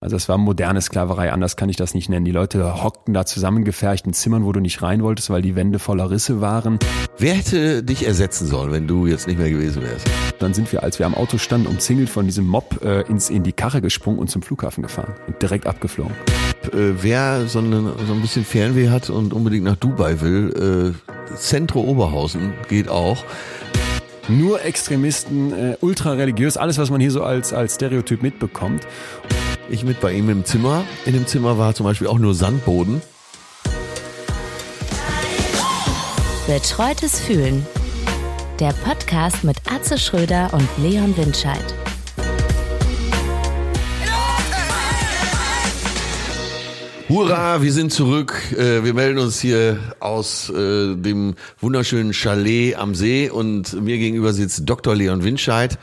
Also es war moderne Sklaverei, anders kann ich das nicht nennen. Die Leute hockten da zusammengefercht in Zimmern, wo du nicht rein wolltest, weil die Wände voller Risse waren. Wer hätte dich ersetzen sollen, wenn du jetzt nicht mehr gewesen wärst? Dann sind wir, als wir am Auto standen, umzingelt von diesem Mob äh, ins, in die Karre gesprungen und zum Flughafen gefahren und direkt abgeflogen. Äh, wer so, eine, so ein bisschen Fernweh hat und unbedingt nach Dubai will, äh, Centro Oberhausen geht auch. Nur Extremisten, äh, ultra religiös, alles, was man hier so als, als Stereotyp mitbekommt. Ich mit bei ihm im Zimmer. In dem Zimmer war zum Beispiel auch nur Sandboden. Betreutes Fühlen. Der Podcast mit Atze Schröder und Leon Windscheid. Hurra, wir sind zurück. Äh, Wir melden uns hier aus äh, dem wunderschönen Chalet am See und mir gegenüber sitzt Dr. Leon Windscheid,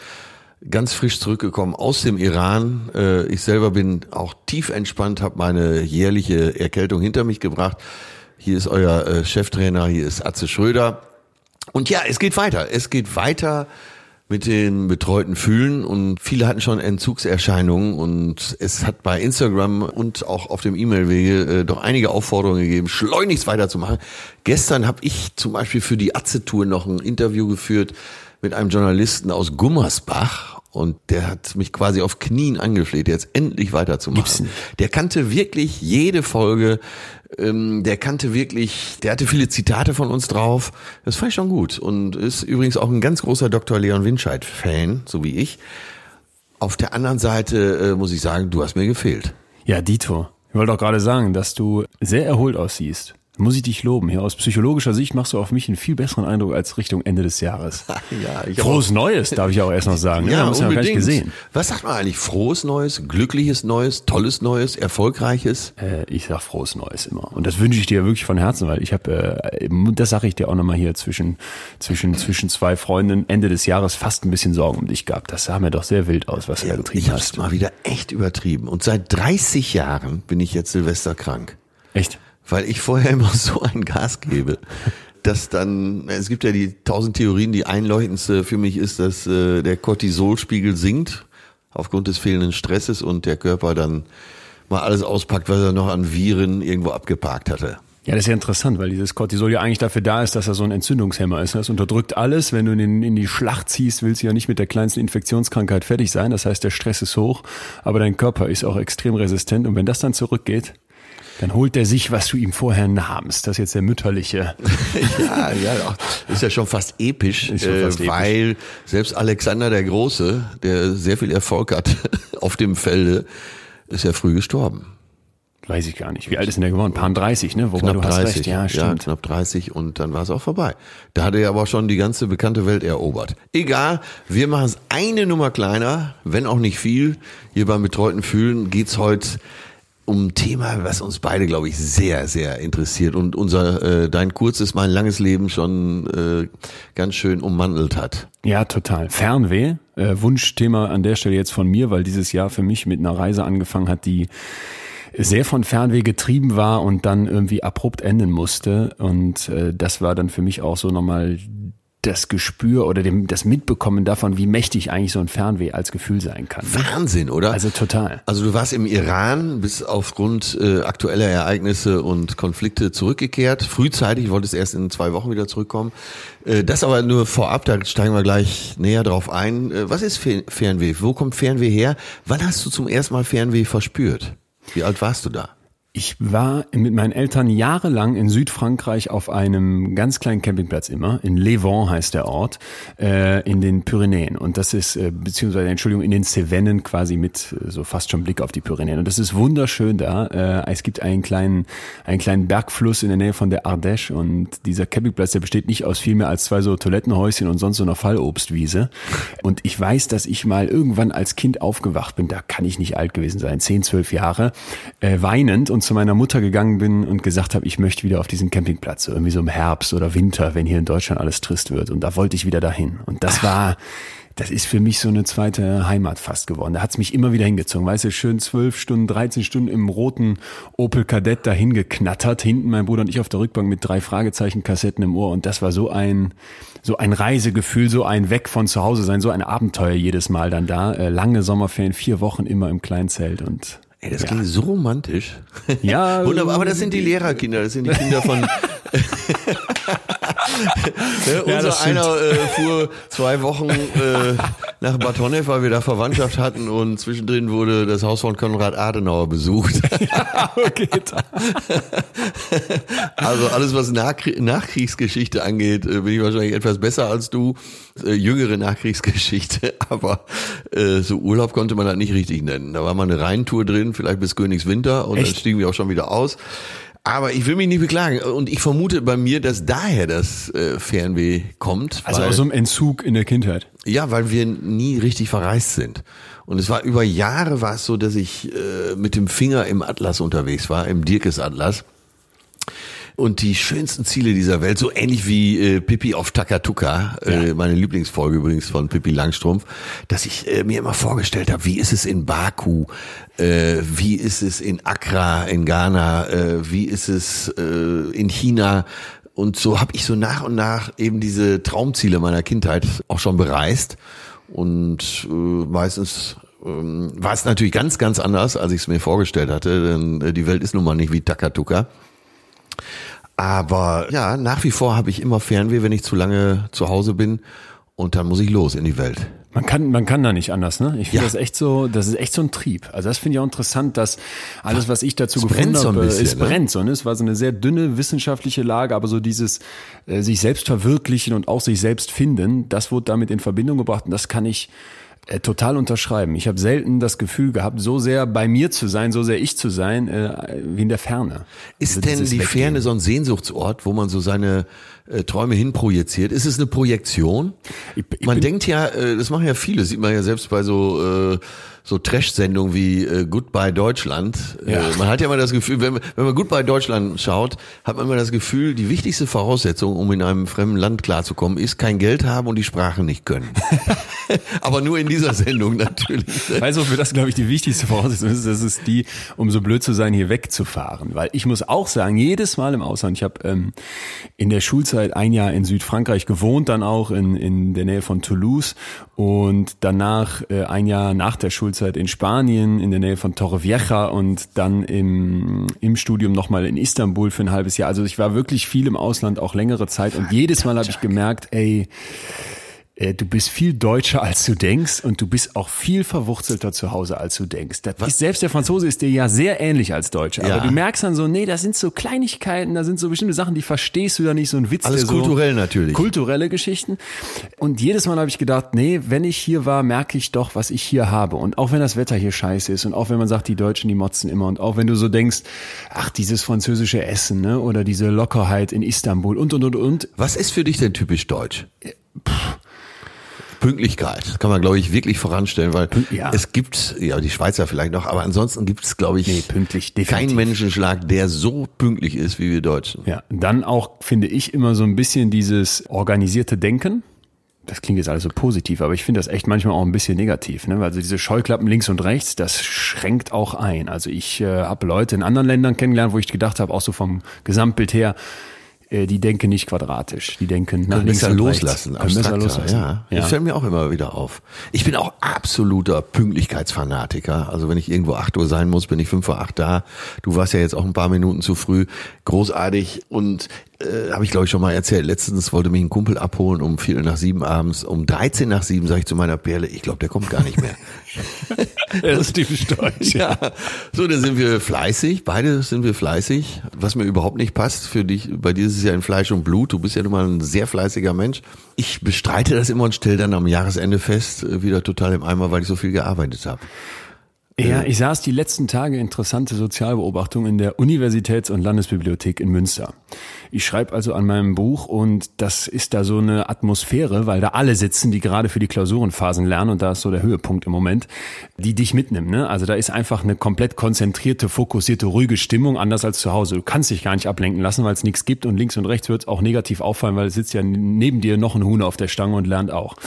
ganz frisch zurückgekommen aus dem Iran. Äh, Ich selber bin auch tief entspannt, habe meine jährliche Erkältung hinter mich gebracht. Hier ist euer äh, Cheftrainer, hier ist Atze Schröder. Und ja, es geht weiter. Es geht weiter mit den betreuten Fühlen und viele hatten schon Entzugserscheinungen und es hat bei Instagram und auch auf dem E-Mail-Wege äh, doch einige Aufforderungen gegeben, schleunigst weiterzumachen. Gestern habe ich zum Beispiel für die Atze-Tour noch ein Interview geführt mit einem Journalisten aus Gummersbach und der hat mich quasi auf Knien angefleht, jetzt endlich weiterzumachen. Der kannte wirklich jede Folge, ähm, der kannte wirklich, der hatte viele Zitate von uns drauf. Das fand ich schon gut und ist übrigens auch ein ganz großer Dr. Leon Winscheid-Fan, so wie ich. Auf der anderen Seite äh, muss ich sagen, du hast mir gefehlt. Ja, Dito. Ich wollte auch gerade sagen, dass du sehr erholt aussiehst. Muss ich dich loben. Hier aus psychologischer Sicht machst du auf mich einen viel besseren Eindruck als Richtung Ende des Jahres. ja, ich Frohes Neues, darf ich auch erst noch sagen. ne? Ja, haben wir ja nicht unbedingt. gesehen. Was sagt man eigentlich? Frohes Neues, glückliches Neues, tolles Neues, erfolgreiches? Äh, ich sag frohes Neues immer. Und das wünsche ich dir wirklich von Herzen, weil ich habe, äh, das sage ich dir auch nochmal hier zwischen, zwischen, zwischen zwei Freunden Ende des Jahres fast ein bisschen Sorgen um dich gehabt. Das sah mir doch sehr wild aus, was du da getrieben Ich hab's hast. mal wieder echt übertrieben. Und seit 30 Jahren bin ich jetzt Silvester krank. Echt? Weil ich vorher immer so ein Gas gebe, dass dann, es gibt ja die tausend Theorien, die einleuchtendste für mich ist, dass äh, der Cortisolspiegel sinkt aufgrund des fehlenden Stresses und der Körper dann mal alles auspackt, was er noch an Viren irgendwo abgeparkt hatte. Ja, das ist ja interessant, weil dieses Cortisol ja eigentlich dafür da ist, dass er so ein Entzündungshemmer ist. Das unterdrückt alles. Wenn du in, in die Schlacht ziehst, willst du ja nicht mit der kleinsten Infektionskrankheit fertig sein. Das heißt, der Stress ist hoch, aber dein Körper ist auch extrem resistent. Und wenn das dann zurückgeht, dann holt er sich, was du ihm vorher nahmst. Das ist jetzt der mütterliche. Ja, ja, ist ja schon fast episch, Ist schon fast äh, episch. weil selbst Alexander der Große, der sehr viel Erfolg hat auf dem Felde, ist ja früh gestorben. Weiß ich gar nicht. Wie alt ist denn der geworden? Paar 30, ne? Wobei Knapp du hast 30. recht. Ja, stimmt. knapp 30 und dann war es auch vorbei. Da hatte er aber schon die ganze bekannte Welt erobert. Egal, wir machen es eine Nummer kleiner, wenn auch nicht viel. Hier beim Betreuten Fühlen geht's heute um ein Thema, was uns beide, glaube ich, sehr, sehr interessiert und unser äh, dein kurzes, mein langes Leben schon äh, ganz schön ummantelt hat. Ja, total. Fernweh, äh, Wunschthema an der Stelle jetzt von mir, weil dieses Jahr für mich mit einer Reise angefangen hat, die sehr von Fernweh getrieben war und dann irgendwie abrupt enden musste. Und äh, das war dann für mich auch so nochmal das Gespür oder dem, das Mitbekommen davon, wie mächtig eigentlich so ein Fernweh als Gefühl sein kann. Wahnsinn, oder? Also total. Also du warst im Iran, bist aufgrund äh, aktueller Ereignisse und Konflikte zurückgekehrt. Frühzeitig, wolltest erst in zwei Wochen wieder zurückkommen. Äh, das aber nur vorab, da steigen wir gleich näher drauf ein. Äh, was ist Fe- Fernweh? Wo kommt Fernweh her? Wann hast du zum ersten Mal Fernweh verspürt? Wie alt warst du da? Ich war mit meinen Eltern jahrelang in Südfrankreich auf einem ganz kleinen Campingplatz immer. In Levant heißt der Ort, äh, in den Pyrenäen. Und das ist, äh, beziehungsweise, Entschuldigung, in den Cevennen quasi mit äh, so fast schon Blick auf die Pyrenäen. Und das ist wunderschön da. Äh, es gibt einen kleinen, einen kleinen Bergfluss in der Nähe von der Ardèche. Und dieser Campingplatz, der besteht nicht aus viel mehr als zwei so Toilettenhäuschen und sonst so einer Fallobstwiese. Und ich weiß, dass ich mal irgendwann als Kind aufgewacht bin, da kann ich nicht alt gewesen sein, zehn, zwölf Jahre, äh, weinend und zu meiner Mutter gegangen bin und gesagt habe, ich möchte wieder auf diesen Campingplatz, so irgendwie so im Herbst oder Winter, wenn hier in Deutschland alles trist wird. Und da wollte ich wieder dahin. Und das war, das ist für mich so eine zweite Heimat fast geworden. Da hat's mich immer wieder hingezogen. Weißt du, schön zwölf Stunden, 13 Stunden im roten Opel Kadett dahin geknattert. Hinten mein Bruder und ich auf der Rückbank mit drei Fragezeichen-Kassetten im Ohr. Und das war so ein, so ein Reisegefühl, so ein Weg von zu Hause sein, so ein Abenteuer jedes Mal dann da. Äh, lange Sommerferien, vier Wochen immer im Kleinzelt und Ey, das klingt so romantisch. Ja, Wunderbar, aber das sind die Lehrerkinder, das sind die Kinder von. ne, unser das stimmt. einer äh, fuhr zwei Wochen äh, nach Bad Honnef, weil wir da Verwandtschaft hatten und zwischendrin wurde das Haus von Konrad Adenauer besucht. okay, Also alles, was Nachkrie Nachkriegsgeschichte angeht, äh, bin ich wahrscheinlich etwas besser als du. Äh, jüngere Nachkriegsgeschichte, aber äh, so Urlaub konnte man das nicht richtig nennen. Da war mal eine Rheintour drin, vielleicht bis Königswinter und Echt? dann stiegen wir auch schon wieder aus. Aber ich will mich nicht beklagen und ich vermute bei mir, dass daher das äh, Fernweh kommt. Also weil, aus so einem Entzug in der Kindheit. ja, weil wir nie richtig verreist sind. Und es war über Jahre war es so, dass ich äh, mit dem Finger im Atlas unterwegs war, im Dirkes Atlas. Und die schönsten Ziele dieser Welt, so ähnlich wie äh, Pippi auf Takatuka, äh, meine Lieblingsfolge übrigens von Pippi Langstrumpf, dass ich äh, mir immer vorgestellt habe, wie ist es in Baku, äh, wie ist es in Accra in Ghana, äh, wie ist es äh, in China. Und so habe ich so nach und nach eben diese Traumziele meiner Kindheit auch schon bereist. Und äh, meistens ähm, war es natürlich ganz, ganz anders, als ich es mir vorgestellt hatte, denn äh, die Welt ist nun mal nicht wie Takatuka. Aber ja, nach wie vor habe ich immer Fernweh, wenn ich zu lange zu Hause bin und dann muss ich los in die Welt. Man kann, man kann da nicht anders, ne? Ich finde Ja. das echt so, das ist echt so ein Trieb. Also das finde ich auch interessant, dass alles, was ich dazu Es gefunden brennt so ein habe, bisschen, es ne? brennt so, ne? Es war so eine sehr dünne wissenschaftliche Lage, aber so dieses äh, sich selbst verwirklichen und auch sich selbst finden, das wurde damit in Verbindung gebracht und das kann ich total unterschreiben. Ich habe selten das Gefühl gehabt, so sehr bei mir zu sein, so sehr ich zu sein, äh, wie in der Ferne. Ist Also denn die Weggehen. Ferne so ein Sehnsuchtsort, wo man so seine äh, Träume hinprojiziert? Ist es eine Projektion? Ich- ich man denkt ja, äh, das machen ja viele, sieht man ja selbst bei so äh, so Trash-Sendungen wie äh, Goodbye Deutschland. Ja. Äh, man hat ja immer das Gefühl, wenn, wenn man Goodbye Deutschland schaut, hat man immer das Gefühl, die wichtigste Voraussetzung, um in einem fremden Land klarzukommen, ist kein Geld haben und die Sprache nicht können. Aber nur in dieser Sendung natürlich. Weißt du, für das, glaube ich, die wichtigste Voraussetzung ist, das ist die, um so blöd zu sein, hier wegzufahren. Weil ich muss auch sagen, jedes Mal im Ausland, ich habe ähm, in der Schulzeit ein Jahr in Südfrankreich gewohnt, dann auch in, in der Nähe von Toulouse und danach äh, ein Jahr nach der Schulzeit in Spanien, in der Nähe von Torrevieja und dann im, im Studium nochmal in Istanbul für ein halbes Jahr. Also ich war wirklich viel im Ausland, auch längere Zeit und jedes Mal habe ich gemerkt, ey, du bist viel deutscher als du denkst und du bist auch viel verwurzelter zu Hause als du denkst. Ist, selbst der Franzose ist dir ja sehr ähnlich als Deutscher, Ja. aber du merkst dann so, nee, das sind so Kleinigkeiten, da sind so bestimmte Sachen, die verstehst du da nicht, so ein Witz. Alles der so, kulturell natürlich. Kulturelle Geschichten. Und jedes Mal habe ich gedacht, nee, wenn ich hier war, merke ich doch, was ich hier habe. Und auch wenn das Wetter hier scheiße ist und auch wenn man sagt, die Deutschen, die motzen immer und auch wenn du so denkst, ach, dieses französische Essen, ne, oder diese Lockerheit in Istanbul und, und, und, und. Was ist für dich denn typisch deutsch? Pünktlichkeit, kann man glaube ich wirklich voranstellen, weil ja. es gibt, ja die Schweizer vielleicht noch, aber ansonsten gibt es glaube ich Nee, pünktlich, definitiv. keinen Menschenschlag, der so pünktlich ist wie wir Deutschen. Ja, dann auch finde ich immer so ein bisschen dieses organisierte Denken. Das klingt jetzt alles so positiv, aber ich finde das echt manchmal auch ein bisschen negativ, ne? Weil also diese Scheuklappen links und rechts, das schränkt auch ein. Also ich äh, habe Leute in anderen Ländern kennengelernt, wo ich gedacht habe, auch so vom Gesamtbild her, die denken nicht quadratisch, die denken nach links und loslassen, rechts. Können loslassen. Ja. ja. Das fällt mir auch immer wieder auf. Ich bin auch absoluter Pünktlichkeitsfanatiker. Also wenn ich irgendwo 8 Uhr sein muss, bin ich 5 vor 8 da. Du warst ja jetzt auch ein paar Minuten zu früh. Großartig. Und äh, habe ich glaube ich schon mal erzählt. Letztens wollte mich ein Kumpel abholen um Viertel nach sieben abends. Um 13 nach sieben sage ich zu meiner Perle, ich glaube, der kommt gar nicht mehr. Das ist typisch deutsch. Ja, so, dann sind wir fleißig, beide sind wir fleißig, was mir überhaupt nicht passt für dich, bei dir ist es ja in Fleisch und Blut, du bist ja nun mal ein sehr fleißiger Mensch. Ich bestreite das immer und stelle dann am Jahresende fest, äh, wieder total im Eimer, weil ich so viel gearbeitet habe. Ja, ich saß die letzten Tage interessante Sozialbeobachtung in der Universitäts- und Landesbibliothek in Münster. Ich schreibe also an meinem Buch und das ist da so eine Atmosphäre, weil da alle sitzen, die gerade für die Klausurenphasen lernen und da ist so der Höhepunkt im Moment, die dich mitnimmt. Ne? Also da ist einfach eine komplett konzentrierte, fokussierte, ruhige Stimmung, anders als zu Hause. Du kannst dich gar nicht ablenken lassen, weil es nichts gibt und links und rechts wird es auch negativ auffallen, weil es sitzt ja neben dir noch ein Huhn auf der Stange und lernt auch.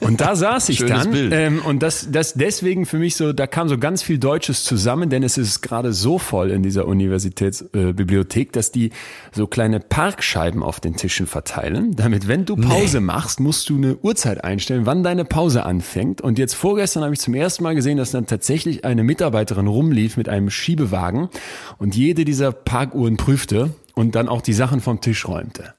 Und da saß ich dann ähm, und das, das deswegen für mich so, da kam so so ganz viel Deutsches zusammen, denn es ist gerade so voll in dieser Universitätsbibliothek, äh, dass die so kleine Parkscheiben auf den Tischen verteilen, damit wenn du Pause nee. machst, musst du eine Uhrzeit einstellen, wann deine Pause anfängt. Und jetzt vorgestern habe ich zum ersten Mal gesehen, dass dann tatsächlich eine Mitarbeiterin rumlief mit einem Schiebewagen und jede dieser Parkuhren prüfte und dann auch die Sachen vom Tisch räumte.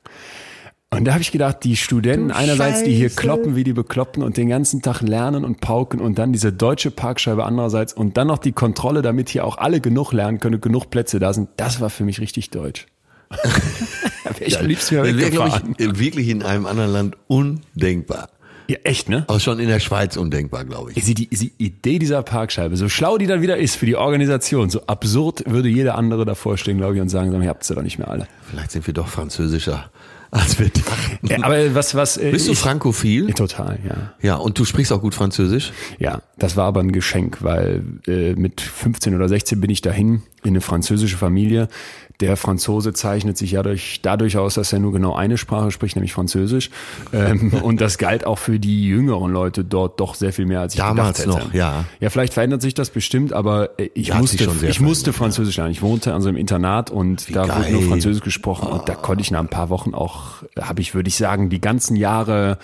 Und da habe ich gedacht, die Studenten du einerseits, die hier kloppen wie die Bekloppten und den ganzen Tag lernen und pauken und dann diese deutsche Parkscheibe andererseits und dann noch die Kontrolle, damit hier auch alle genug lernen können, genug Plätze da sind, das war für mich richtig deutsch. Ich ja, liebst mir wäre, glaube ich, wirklich in einem anderen Land undenkbar. Ja, echt, ne? Aber schon in der Schweiz undenkbar, glaube ich. Die, die, Idee dieser Parkscheibe, so schlau die dann wieder ist für die Organisation, so absurd würde jeder andere davor stehen, glaube ich, und sagen, ihr habt sie doch nicht mehr alle. Vielleicht sind wir doch französischer als wir dachten. Ja, aber was, was, äh, Bist du ich, frankophil? Total, ja. Ja, und du sprichst auch gut Französisch? Ja, das war aber ein Geschenk, weil äh, mit 15 oder 16 bin ich dahin in eine französische Familie. Der Franzose zeichnet sich ja durch, dadurch aus, dass er nur genau eine Sprache spricht, nämlich Französisch. Ähm, und das galt auch für die jüngeren Leute dort doch sehr viel mehr, als ich Damals gedacht hätte. noch, ja. Ja, vielleicht verändert sich das bestimmt, aber äh, ich ja, musste, ich musste Französisch lernen. Ich wohnte an so einem Internat und Wie da geil. wurde nur Französisch gesprochen oh. und da konnte ich nach ein paar Wochen auch, habe ich, würde ich sagen, die ganzen Jahre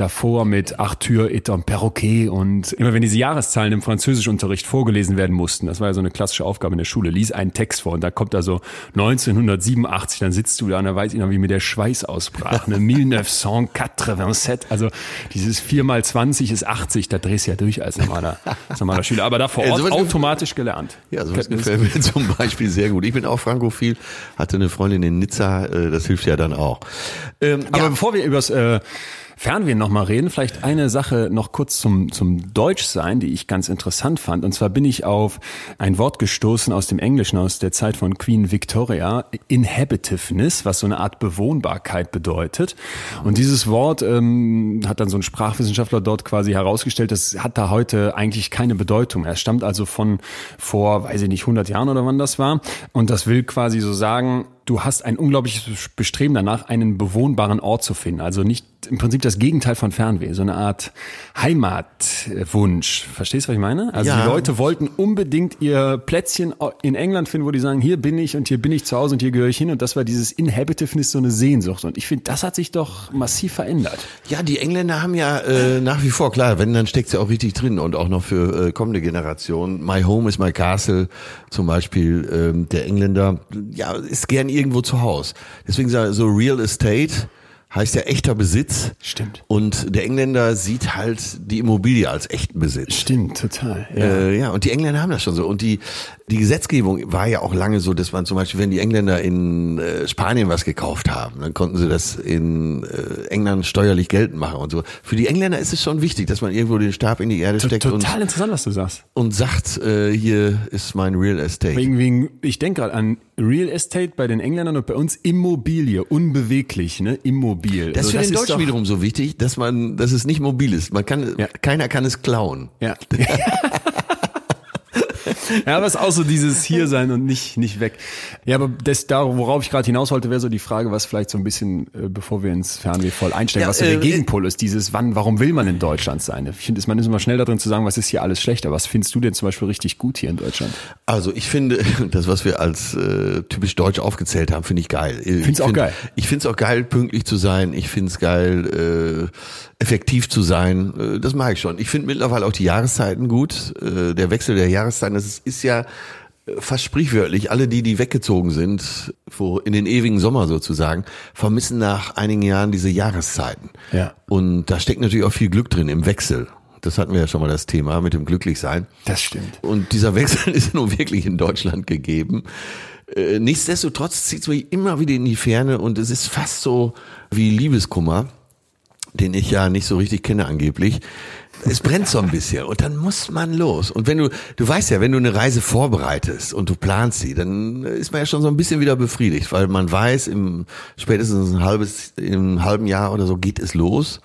davor mit Arthur et un Perroquet und immer wenn diese Jahreszahlen im Französischunterricht vorgelesen werden mussten, das war ja so eine klassische Aufgabe in der Schule, lies einen Text vor und da kommt da so 1987, dann sitzt du da und da weiß ich noch, wie mir der Schweiß ausbrach, ne, 1987, also dieses 4 mal 20 ist 80, da drehst du ja durch als normaler, als normaler Schüler, aber da vor Ort ja, automatisch gelernt. Ja, sowas gefällt mir zum Beispiel sehr gut. Ich bin auch frankophil, hatte eine Freundin in Nizza, äh, das hilft ja dann auch. Ähm, aber ja. bevor wir übers äh, Fernweh nochmal reden, vielleicht eine Sache noch kurz zum, zum Deutschsein, die ich ganz interessant fand. Und zwar bin ich auf ein Wort gestoßen aus dem Englischen, aus der Zeit von Queen Victoria, Inhabitiveness, was so eine Art Bewohnbarkeit bedeutet. Und dieses Wort ähm, hat dann so ein Sprachwissenschaftler dort quasi herausgestellt, das hat da heute eigentlich keine Bedeutung. Er stammt also von vor, weiß ich nicht, 100 Jahren oder wann das war. Und das will quasi so sagen, du hast ein unglaubliches Bestreben danach, einen bewohnbaren Ort zu finden. Also nicht im Prinzip das Gegenteil von Fernweh, so eine Art Heimatwunsch. Verstehst du, was ich meine? Also ja. die Leute wollten unbedingt ihr Plätzchen in England finden, wo die sagen, hier bin ich und hier bin ich zu Hause und hier gehöre ich hin. Und das war dieses Inhabitiveness, so eine Sehnsucht. Und ich finde, das hat sich doch massiv verändert. Ja, die Engländer haben ja äh, nach wie vor, klar, wenn, dann steckt ja auch richtig drin und auch noch für äh, kommende Generationen. My home is my castle zum Beispiel. Ähm, der Engländer, ja, ist gern irgendwo zu Hause. Deswegen so Real Estate heißt ja echter Besitz. Stimmt. Und der Engländer sieht halt die Immobilie als echten Besitz. Stimmt, total. Ja. Äh, ja, und die Engländer haben das schon so. Und die, die Gesetzgebung war ja auch lange so, dass man zum Beispiel, wenn die Engländer in äh, Spanien was gekauft haben, dann konnten sie das in äh, England steuerlich geltend machen und so. Für die Engländer ist es schon wichtig, dass man irgendwo den Stab in die Erde steckt. Total und, interessant, was du sagst. Und sagt, äh, hier ist mein Real Estate. Wegen, wegen, ich denke gerade an Real Estate bei den Engländern und bei uns Immobilie, unbeweglich, ne? Immobil. Das ist also, für den Deutschen wiederum so wichtig, dass man, dass es nicht mobil ist. Man kann, ja. keiner kann es klauen. Ja. ja, aber es ist auch so dieses hier sein und nicht nicht weg. Ja, aber das da worauf ich gerade hinaus wollte, wäre so die Frage, was vielleicht so ein bisschen äh, bevor wir ins Fernweh voll einsteigen, ja, was so der äh, Gegenpol ist, dieses wann warum will man in Deutschland sein? Ich finde, man ist immer schnell darin zu sagen, was ist hier alles schlechter. Was findest du denn zum Beispiel richtig gut hier in Deutschland? Also, ich finde das was wir als äh, typisch deutsch aufgezählt haben, finde ich geil. Ich finde es auch geil. Ich finde es auch geil pünktlich zu sein, ich finde es geil äh, effektiv zu sein. Äh, das mag ich schon. Ich finde mittlerweile auch die Jahreszeiten gut. Äh, der Wechsel der Jahreszeiten, das ist, ist ja äh, fast sprichwörtlich. Alle die, die weggezogen sind, wo in den ewigen Sommer sozusagen, vermissen nach einigen Jahren diese Jahreszeiten. Ja. Und da steckt natürlich auch viel Glück drin im Wechsel. Das hatten wir ja schon mal das Thema mit dem Glücklichsein. Das stimmt. Und dieser Wechsel ist nun wirklich in Deutschland gegeben. Nichtsdestotrotz zieht es mich immer wieder in die Ferne und es ist fast so wie Liebeskummer den ich ja nicht so richtig kenne angeblich. Es brennt so ein bisschen und dann muss man los. Und wenn du, du weißt ja, wenn du eine Reise vorbereitest und du planst sie, dann ist man ja schon so ein bisschen wieder befriedigt, weil man weiß, im spätestens ein halbes, im halben Jahr oder so geht es los.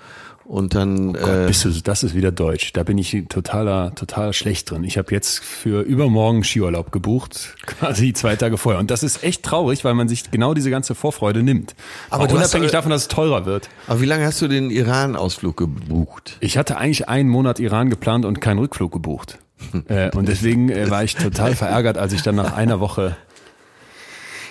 Und dann. Oh Gott, äh, bist du, das ist wieder Deutsch. Da bin ich totaler, total schlecht drin. Ich habe jetzt für übermorgen Skiurlaub gebucht, quasi zwei Tage vorher. Und das ist echt traurig, weil man sich genau diese ganze Vorfreude nimmt. Aber unabhängig davon, dass es teurer wird. Aber wie lange hast du den Iran-Ausflug gebucht? Ich hatte eigentlich einen Monat Iran geplant und keinen Rückflug gebucht. Äh, und deswegen äh, war ich total verärgert, als ich dann nach einer Woche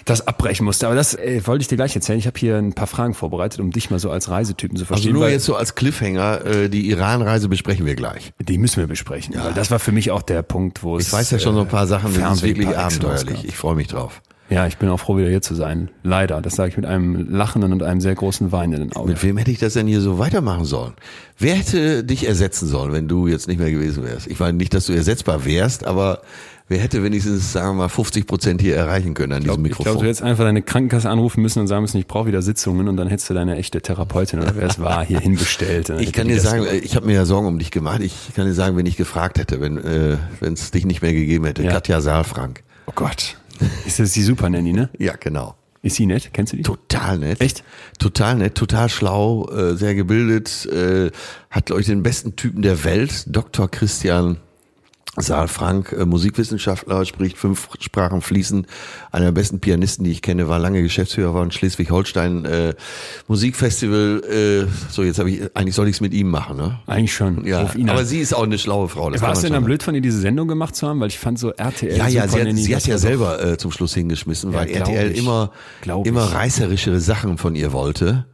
das abbrechen musste. Aber das äh, wollte ich dir gleich erzählen. Ich habe hier ein paar Fragen vorbereitet, um dich mal so als Reisetypen zu Also verstehen. nur weil jetzt so als Cliffhanger, äh, die Iran-Reise besprechen wir gleich. die müssen wir besprechen. Weil das war für mich auch der Punkt, wo es. Ich weiß ja schon so ein paar Sachen, das ist Fernseh wirklich abenteuerlich. Ich freue mich drauf. Ja, ich bin auch froh, wieder hier zu sein. Leider. Das sage ich mit einem lachenden und einem sehr großen Wein in den Augen. Mit wem hätte ich das denn hier so weitermachen sollen? Wer hätte dich ersetzen sollen, wenn du jetzt nicht mehr gewesen wärst? Ich meine nicht, dass du ersetzbar wärst, aber wer hätte wenigstens, sagen wir mal, 50 Prozent hier erreichen können an diesem Ich glaube, Mikrofon? du hättest einfach deine Krankenkasse anrufen müssen und sagen müssen, ich brauche wieder Sitzungen und dann hättest du deine echte Therapeutin oder wer es war hier hinbestellt. Ich kann dir sagen, gemacht. ich habe mir ja Sorgen um dich gemacht. Ich kann dir sagen, wenn ich gefragt hätte, wenn äh, es dich nicht mehr gegeben hätte. Ja. Katja Saalfrank. oh Gott. Ist das die Super Nanny, ne? Ja, genau. Ist sie nett? Kennst du die? Total nett. Echt? Total nett, total schlau, äh, sehr gebildet, äh, hat, glaube ich, den besten Typen der Welt, Dr. Christian Saalfrank, äh, Musikwissenschaftler, spricht fünf Sprachen fließend, einer der besten Pianisten, die ich kenne, war lange Geschäftsführer war in Schleswig-Holstein äh, Musikfestival. Äh, so, jetzt habe ich, eigentlich soll ich es mit ihm machen, ne? Eigentlich schon. Ja, aber sie ist auch eine schlaue Frau. Das war es denn dann blöd von ihr, diese Sendung gemacht zu haben? Weil ich fand so RTL Ja, ja, sie hat, sie hat ja selber äh, zum Schluss hingeschmissen, weil glaub RTL ich. immer, immer reißerischere Sachen von ihr wollte.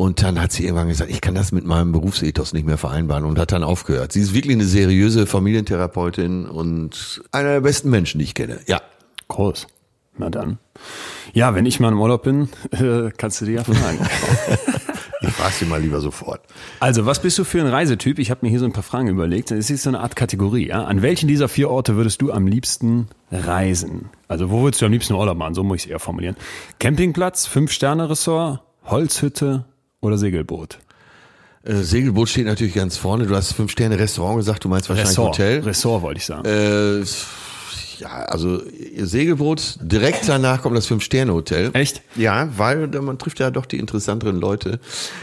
Und dann hat sie irgendwann gesagt, ich kann das mit meinem Berufsethos nicht mehr vereinbaren und hat dann aufgehört. Sie ist wirklich eine seriöse Familientherapeutin und einer der besten Menschen, die ich kenne. Ja. Groß. Na dann. Ja, wenn ich mal im Urlaub bin, äh, kannst du dir ja fragen. Ich frage sie mal lieber sofort. also, was bist du für ein Reisetyp? Ich habe mir hier so ein paar Fragen überlegt. Es ist so eine Art Kategorie. Ja? An welchen dieser vier Orte würdest du am liebsten reisen? Also, wo würdest du am liebsten Urlaub machen? So muss ich es eher formulieren. Campingplatz, Fünf-Sterne-Ressort, Holzhütte oder Segelboot? Äh, Segelboot steht natürlich ganz vorne. Du hast fünf Sterne Restaurant gesagt, du meinst wahrscheinlich Ressort. Hotel. Ressort wollte ich sagen. Äh, ja, also ihr Segelboot, direkt danach kommt das Fünf-Sterne-Hotel. Echt? Ja, weil man trifft ja doch die interessanteren Leute.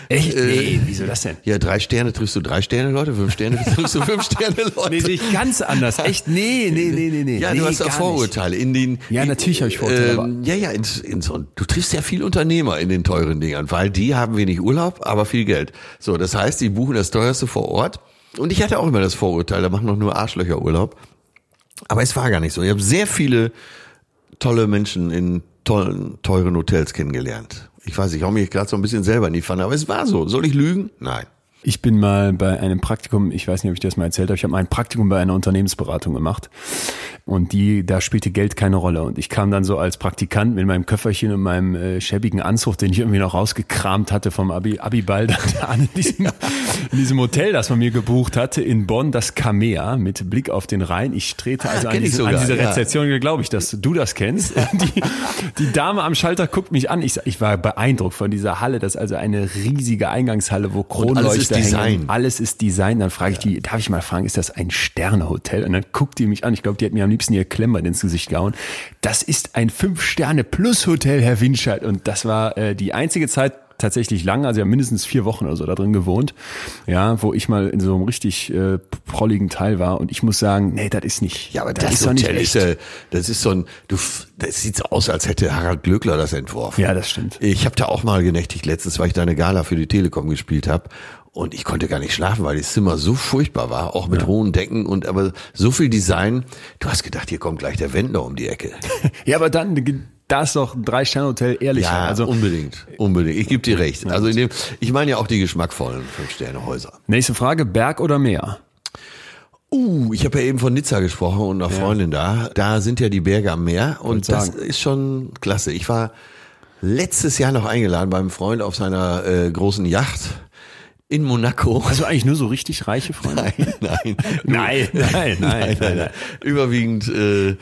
Echt? Äh, nee, wieso das denn? Ja, drei Sterne triffst du drei Sterne Leute, fünf Sterne triffst du fünf Sterne Leute. Nee, ich ganz anders. Echt? Nee, nee, nee, nee, nee. ja, nee, du hast nicht. Vorurteile in den. Ja, natürlich habe ich Vorurteile, Ähm, ja, ja, in, in so, du triffst ja viel Unternehmer in den teuren Dingern, weil die haben wenig Urlaub, aber viel Geld. So, das heißt, die buchen das teuerste vor Ort. Und ich hatte auch immer das Vorurteil, da machen doch nur Arschlöcher Urlaub. Aber es war gar nicht so. Ich habe sehr viele tolle Menschen in tollen, teuren Hotels kennengelernt. Ich weiß, ich hau mich gerade so ein bisschen selber in die Pfanne, aber es war so. Soll ich lügen? Nein. Ich bin mal bei einem Praktikum, ich weiß nicht, ob ich das mal erzählt habe, ich habe mal ein Praktikum bei einer Unternehmensberatung gemacht und die, da spielte Geld keine Rolle und ich kam dann so als Praktikant mit meinem Köfferchen und meinem äh, schäbigen Anzug, den ich irgendwie noch rausgekramt hatte vom Abi, Abiball da an in diesem, in diesem Hotel, das man mir gebucht hatte in Bonn, das Kamea mit Blick auf den Rhein. Ich trete also Ah, an diese, an diese ja. Rezeption, glaube ich, dass du das kennst. Die, die Dame am Schalter guckt mich an. Ich, ich war beeindruckt von dieser Halle. Das ist also eine riesige Eingangshalle, wo Kronleuchter Design. hängen. Alles ist Design. Dann frage ich die, darf ich mal fragen, ist das ein Sternehotel? Und dann guckt die mich an. Ich glaube, die hat mir am liebsten ihr Klemmern ins Gesicht gehauen. Das ist ein Fünf-Sterne-Plus-Hotel, Herr Winscheid. Und das war äh, die einzige Zeit, tatsächlich lang, also ja mindestens vier Wochen oder so da drin gewohnt, ja, wo ich mal in so einem richtig äh, prolligen Teil war und ich muss sagen, nee, das ist nicht. Ja, aber das das, ist doch nicht Hotel ist, äh, das ist so ein, du, das sieht so aus, als hätte Harald Glöckler das entworfen. Ja, das stimmt. Ich habe da auch mal genächtigt letztens, weil ich da eine Gala für die Telekom gespielt habe. Und ich konnte gar nicht schlafen, weil das Zimmer so furchtbar war, auch mit hohen Decken und aber so viel Design. Du hast gedacht, hier kommt gleich der Wendler um die Ecke. Ja, aber dann, da ist doch ein Drei-Sterne-Hotel ehrlicher. Ja, also unbedingt, unbedingt. Ich gebe dir recht. Also in dem, ich meine ja auch die geschmackvollen Fünf-Sterne-Häuser. nächste Frage, Berg oder Meer? Uh, ich habe ja eben von Nizza gesprochen und einer Freundin da. Da sind ja die Berge am Meer und das ist schon klasse. Ich war letztes Jahr noch eingeladen beim Freund auf seiner äh, großen Yacht in Monaco. Also eigentlich nur so richtig reiche Freunde? Nein, nein, Nein, nein, nein, nein. Überwiegend, äh,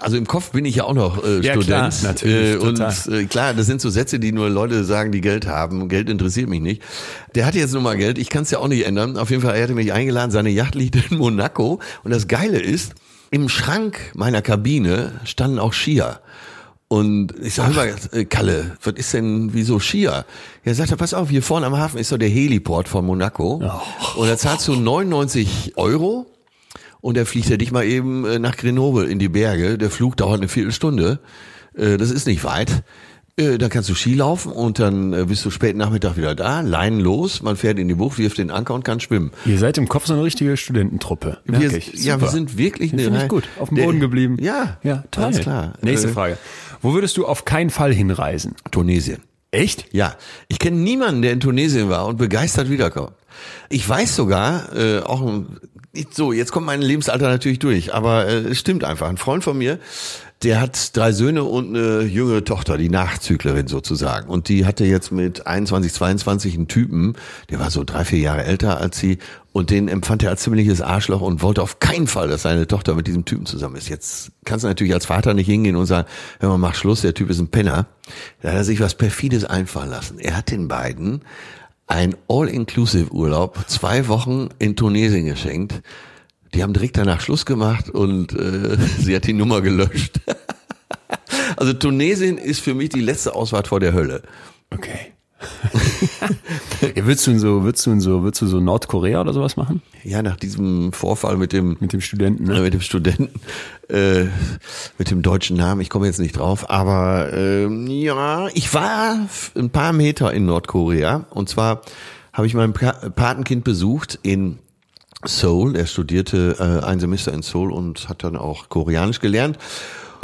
also im Kopf bin ich ja auch noch äh, Ja, Student. klar, natürlich, äh, und äh, klar, das sind so Sätze, die nur Leute sagen, die Geld haben. Geld interessiert mich nicht. Der hat jetzt nun mal Geld, ich kann es ja auch nicht ändern. Auf jeden Fall, er hatte mich eingeladen, seine Yacht liegt in Monaco. Und das Geile ist, im Schrank meiner Kabine standen auch Skier. Und ich sag mal, äh, Kalle, was ist denn, wieso Skier? Er sagte, pass auf, hier vorne am Hafen ist so der Heliport von Monaco. Und da zahlst du 99 Euro und der fliegt er dich mal eben äh, nach Grenoble in die Berge. Der Flug dauert eine Viertelstunde. Äh, Das ist nicht weit. Äh, dann kannst du Ski laufen und dann äh, bist du spät Nachmittag wieder da, Leinen los, man fährt in die Bucht, wirft den Anker und kann schwimmen. Ihr seid im Kopf so eine richtige Studententruppe. Wir, ja, wir sind wirklich finde ich gut. Auf dem Boden geblieben. Ja, Ja, toll. alles klar. Nächste Äh, Frage. Wo würdest du auf keinen Fall hinreisen? Tunesien. Echt? Ja, ich kenne niemanden, der in Tunesien war und begeistert wiederkommt. Ich weiß sogar, äh, auch ein, so, jetzt kommt mein Lebensalter natürlich durch, aber äh, es stimmt einfach. Ein Freund von mir, der hat drei Söhne und eine jüngere Tochter, die Nachzüglerin sozusagen. Und die hatte jetzt mit 21, 22 einen Typen, der war so drei, vier Jahre älter als sie und den empfand er als ziemliches Arschloch und wollte auf keinen Fall, dass seine Tochter mit diesem Typen zusammen ist. Jetzt kannst du natürlich als Vater nicht hingehen und sagen, hör mal, mach Schluss, der Typ ist ein Penner. Da hat er sich was Perfides einfallen lassen. Er hat den beiden ein All-Inclusive-Urlaub, zwei Wochen in Tunesien geschenkt. Die haben direkt danach Schluss gemacht und äh, sie hat die Nummer gelöscht. also Tunesien ist für mich die letzte Ausfahrt vor der Hölle. Okay. ja, würdest du in so, würdest du in so, würdest du so Nordkorea oder sowas machen? Ja, nach diesem Vorfall mit dem Mit dem Studenten, ne? mit dem Studenten, äh, mit dem deutschen Namen, ich komme jetzt nicht drauf, aber ähm, ja, ich war ein paar Meter in Nordkorea und zwar habe ich mein Pa- Patenkind besucht in Seoul. Er studierte äh, ein Semester in Seoul und hat dann auch Koreanisch gelernt.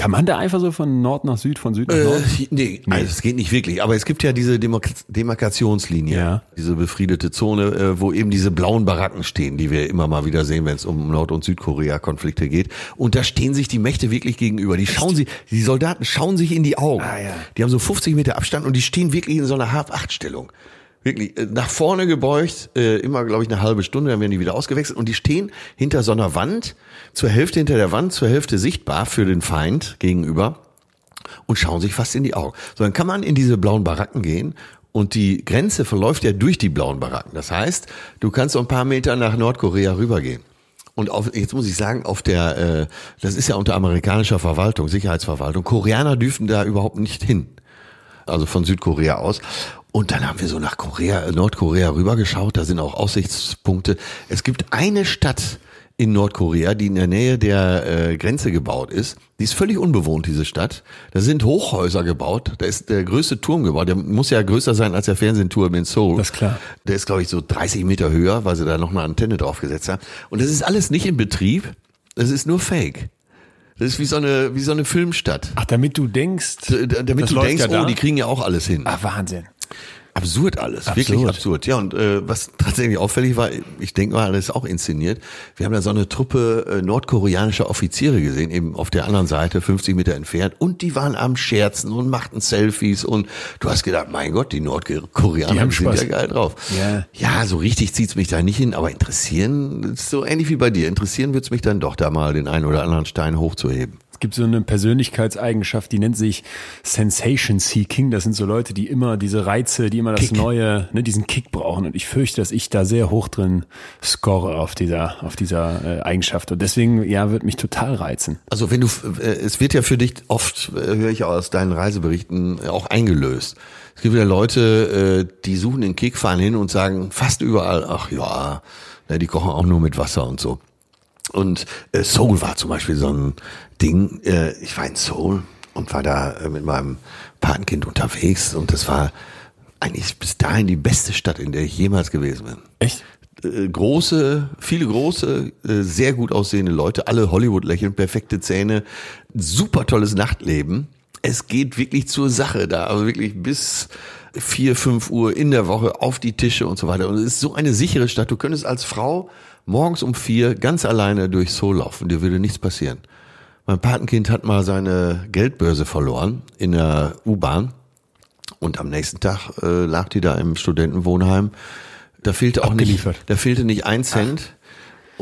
Kann man da einfach so von Nord nach Süd, von Süd nach Äh, Nord? nee, also es geht nicht wirklich. Aber es gibt ja diese Demark Demarkationslinie, Ja. diese befriedete Zone, äh, wo eben diese blauen Baracken stehen, die wir immer mal wieder sehen, wenn es um Nord- und Südkorea-Konflikte geht. Und da stehen sich die Mächte wirklich gegenüber. Die schauen sie, die Soldaten schauen sich in die Augen. Ah, ja. Die haben so 50 Meter Abstand und die stehen wirklich in so einer Halb-Acht-Stellung. Wirklich, äh, nach vorne gebeugt, äh, immer, glaube ich, eine halbe Stunde, dann werden die wieder ausgewechselt und die stehen hinter so einer Wand, zur Hälfte hinter der Wand, zur Hälfte sichtbar für den Feind gegenüber und schauen sich fast in die Augen. So, dann kann man in diese blauen Baracken gehen und die Grenze verläuft ja durch die blauen Baracken. Das heißt, du kannst so ein paar Meter nach Nordkorea rübergehen. Und auf, jetzt muss ich sagen, auf der, äh, das ist ja unter amerikanischer Verwaltung, Sicherheitsverwaltung. Koreaner dürfen da überhaupt nicht hin. Also von Südkorea aus. Und dann haben wir so nach Korea, äh, Nordkorea rübergeschaut. Da sind auch Aussichtspunkte. Es gibt eine Stadt in Nordkorea, die in der Nähe der äh, Grenze gebaut ist. Die ist völlig unbewohnt, diese Stadt. Da sind Hochhäuser gebaut. Da ist der größte Turm gebaut. Der muss ja größer sein als der Fernsehturm in Seoul. Das ist klar. Der ist, glaube ich, so 30 Meter höher, weil sie da noch eine Antenne draufgesetzt haben. Und das ist alles nicht in Betrieb. Das ist nur Fake. Das ist wie so eine, wie so eine Filmstadt. Ach, damit du denkst, Damit du denkst, ja da? oh, die kriegen ja auch alles hin. Ah, Wahnsinn. Absurd alles, Absurd. wirklich absurd. Ja, und äh, was tatsächlich auffällig war, ich denke mal, das ist auch inszeniert. Wir haben da so eine Truppe äh, nordkoreanischer Offiziere gesehen, eben auf der anderen Seite, 50 Meter entfernt, und die waren am Scherzen und machten Selfies und du hast gedacht, mein Gott, die Nordkoreaner Die haben sind Spaß. ja geil drauf. Ja. ja, so richtig zieht's mich da nicht hin, aber interessieren, so ähnlich wie bei dir, interessieren wird's mich dann doch, da mal den einen oder anderen Stein hochzuheben. Es gibt so eine Persönlichkeitseigenschaft, die nennt sich Sensation Seeking. Das sind so Leute, die immer diese Reize, die immer das Kick. Neue, ne, diesen Kick brauchen. Und ich fürchte, dass ich da sehr hoch drin score auf dieser, auf dieser äh, Eigenschaft. Und deswegen, ja, wird mich total reizen. Also wenn du, äh, es wird ja für dich oft, äh, höre ich aus deinen Reiseberichten, äh, auch eingelöst. Es gibt ja Leute, äh, die suchen den Kick, fahren hin und sagen fast überall, ach ja, na, die kochen auch nur mit Wasser und so. Und äh, Seoul war zum Beispiel so ein Ding. Äh, ich war in Seoul und war da äh, mit meinem Patenkind unterwegs und das war eigentlich bis dahin die beste Stadt, in der ich jemals gewesen bin Echt? äh, große, viele große, äh, sehr gut aussehende Leute, alle Hollywood lächeln, perfekte Zähne, super tolles Nachtleben. Es geht wirklich zur Sache da, aber wirklich bis vier, fünf Uhr in der Woche auf die Tische und so weiter. Und es ist so eine sichere Stadt. Du könntest als Frau morgens um vier ganz alleine durch Seoul laufen. Dir würde nichts passieren. Mein Patenkind hat mal seine Geldbörse verloren in der U-Bahn. Und am nächsten Tag äh, lag die da im Studentenwohnheim. Da fehlte auch nicht, da fehlte nicht ein Cent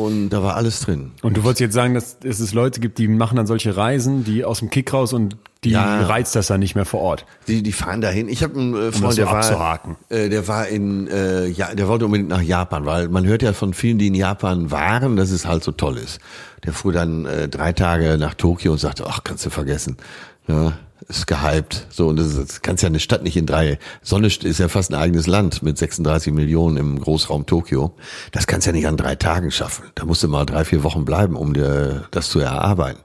und da war alles drin. Und du wolltest jetzt sagen, dass es Leute gibt, die machen dann solche Reisen, die aus dem Kick raus und die Ja. reizt das dann nicht mehr vor Ort. Die, die fahren dahin. Ich habe einen äh, Freund, so der war, äh, der war in, äh, ja, der wollte unbedingt nach Japan, weil man hört ja von vielen, die in Japan waren, dass es halt so toll ist. Der fuhr dann äh, drei Tage nach Tokio und sagte, ach, kannst du vergessen. Ja, ist gehypt. So, und das, ist, das kannst ja eine Stadt nicht in drei. Sonne ist ja fast ein eigenes Land mit 36 Millionen im Großraum Tokio. Das kannst ja nicht an drei Tagen schaffen. Da musst du mal drei, vier Wochen bleiben, um dir das zu erarbeiten.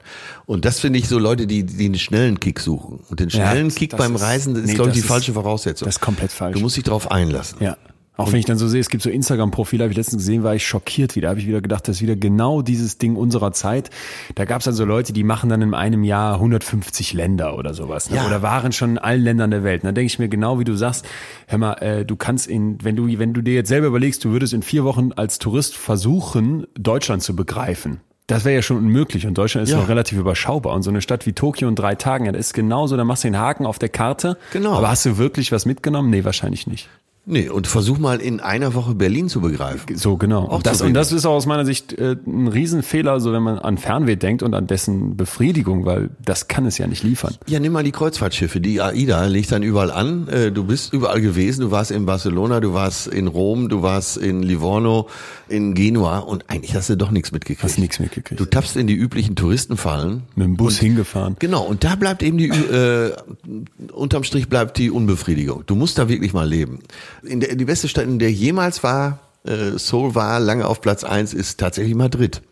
Und das finde ich so Leute, die, die einen schnellen Kick suchen. Und den schnellen das- Kick beim ist- Reisen das ist, nee, glaube ich, die ist- falsche Voraussetzung. Das ist komplett falsch. Du musst dich darauf einlassen. Ja. Auch wenn ich dann so sehe, es gibt so Instagram-Profile, habe ich letztens gesehen, war ich schockiert wieder. Habe ich wieder gedacht, das ist wieder genau dieses Ding unserer Zeit. Da gab es dann so Leute, die machen dann in einem Jahr 150 Länder oder sowas. Ne? Ja. Oder waren schon in allen Ländern der Welt. Und dann denke ich mir genau, wie du sagst, hör mal, äh, du kannst in, wenn du, wenn du dir jetzt selber überlegst, du würdest in vier Wochen als Tourist versuchen, Deutschland zu begreifen. Das wäre ja schon unmöglich und Deutschland ist Ja. noch relativ überschaubar. Und so eine Stadt wie Tokio in drei Tagen, ja, das ist genauso, da machst du den Haken auf der Karte. Genau. Aber hast du wirklich was mitgenommen? Nee, wahrscheinlich nicht. Nee, und versuch mal in einer Woche Berlin zu begreifen. So, genau. Auch und, das, und das ist auch aus meiner Sicht äh, ein Riesenfehler, so wenn man an Fernweh denkt und an dessen Befriedigung, weil das kann es ja nicht liefern. Ja, nimm mal die Kreuzfahrtschiffe. Die AIDA legt dann überall an. Äh, Du bist überall gewesen. Du warst in Barcelona, du warst in Rom, du warst in Livorno, in Genua und eigentlich hast du doch nichts mitgekriegt. Hast nichts mitgekriegt. Du tappst in die üblichen Touristenfallen. Mit dem Bus hingefahren. Genau, und da bleibt eben die, äh, unterm Strich bleibt die Unbefriedigung. Du musst da wirklich mal leben. In der, die beste Stadt, in der jemals war, äh, Seoul war lange auf Platz eins, ist tatsächlich Madrid.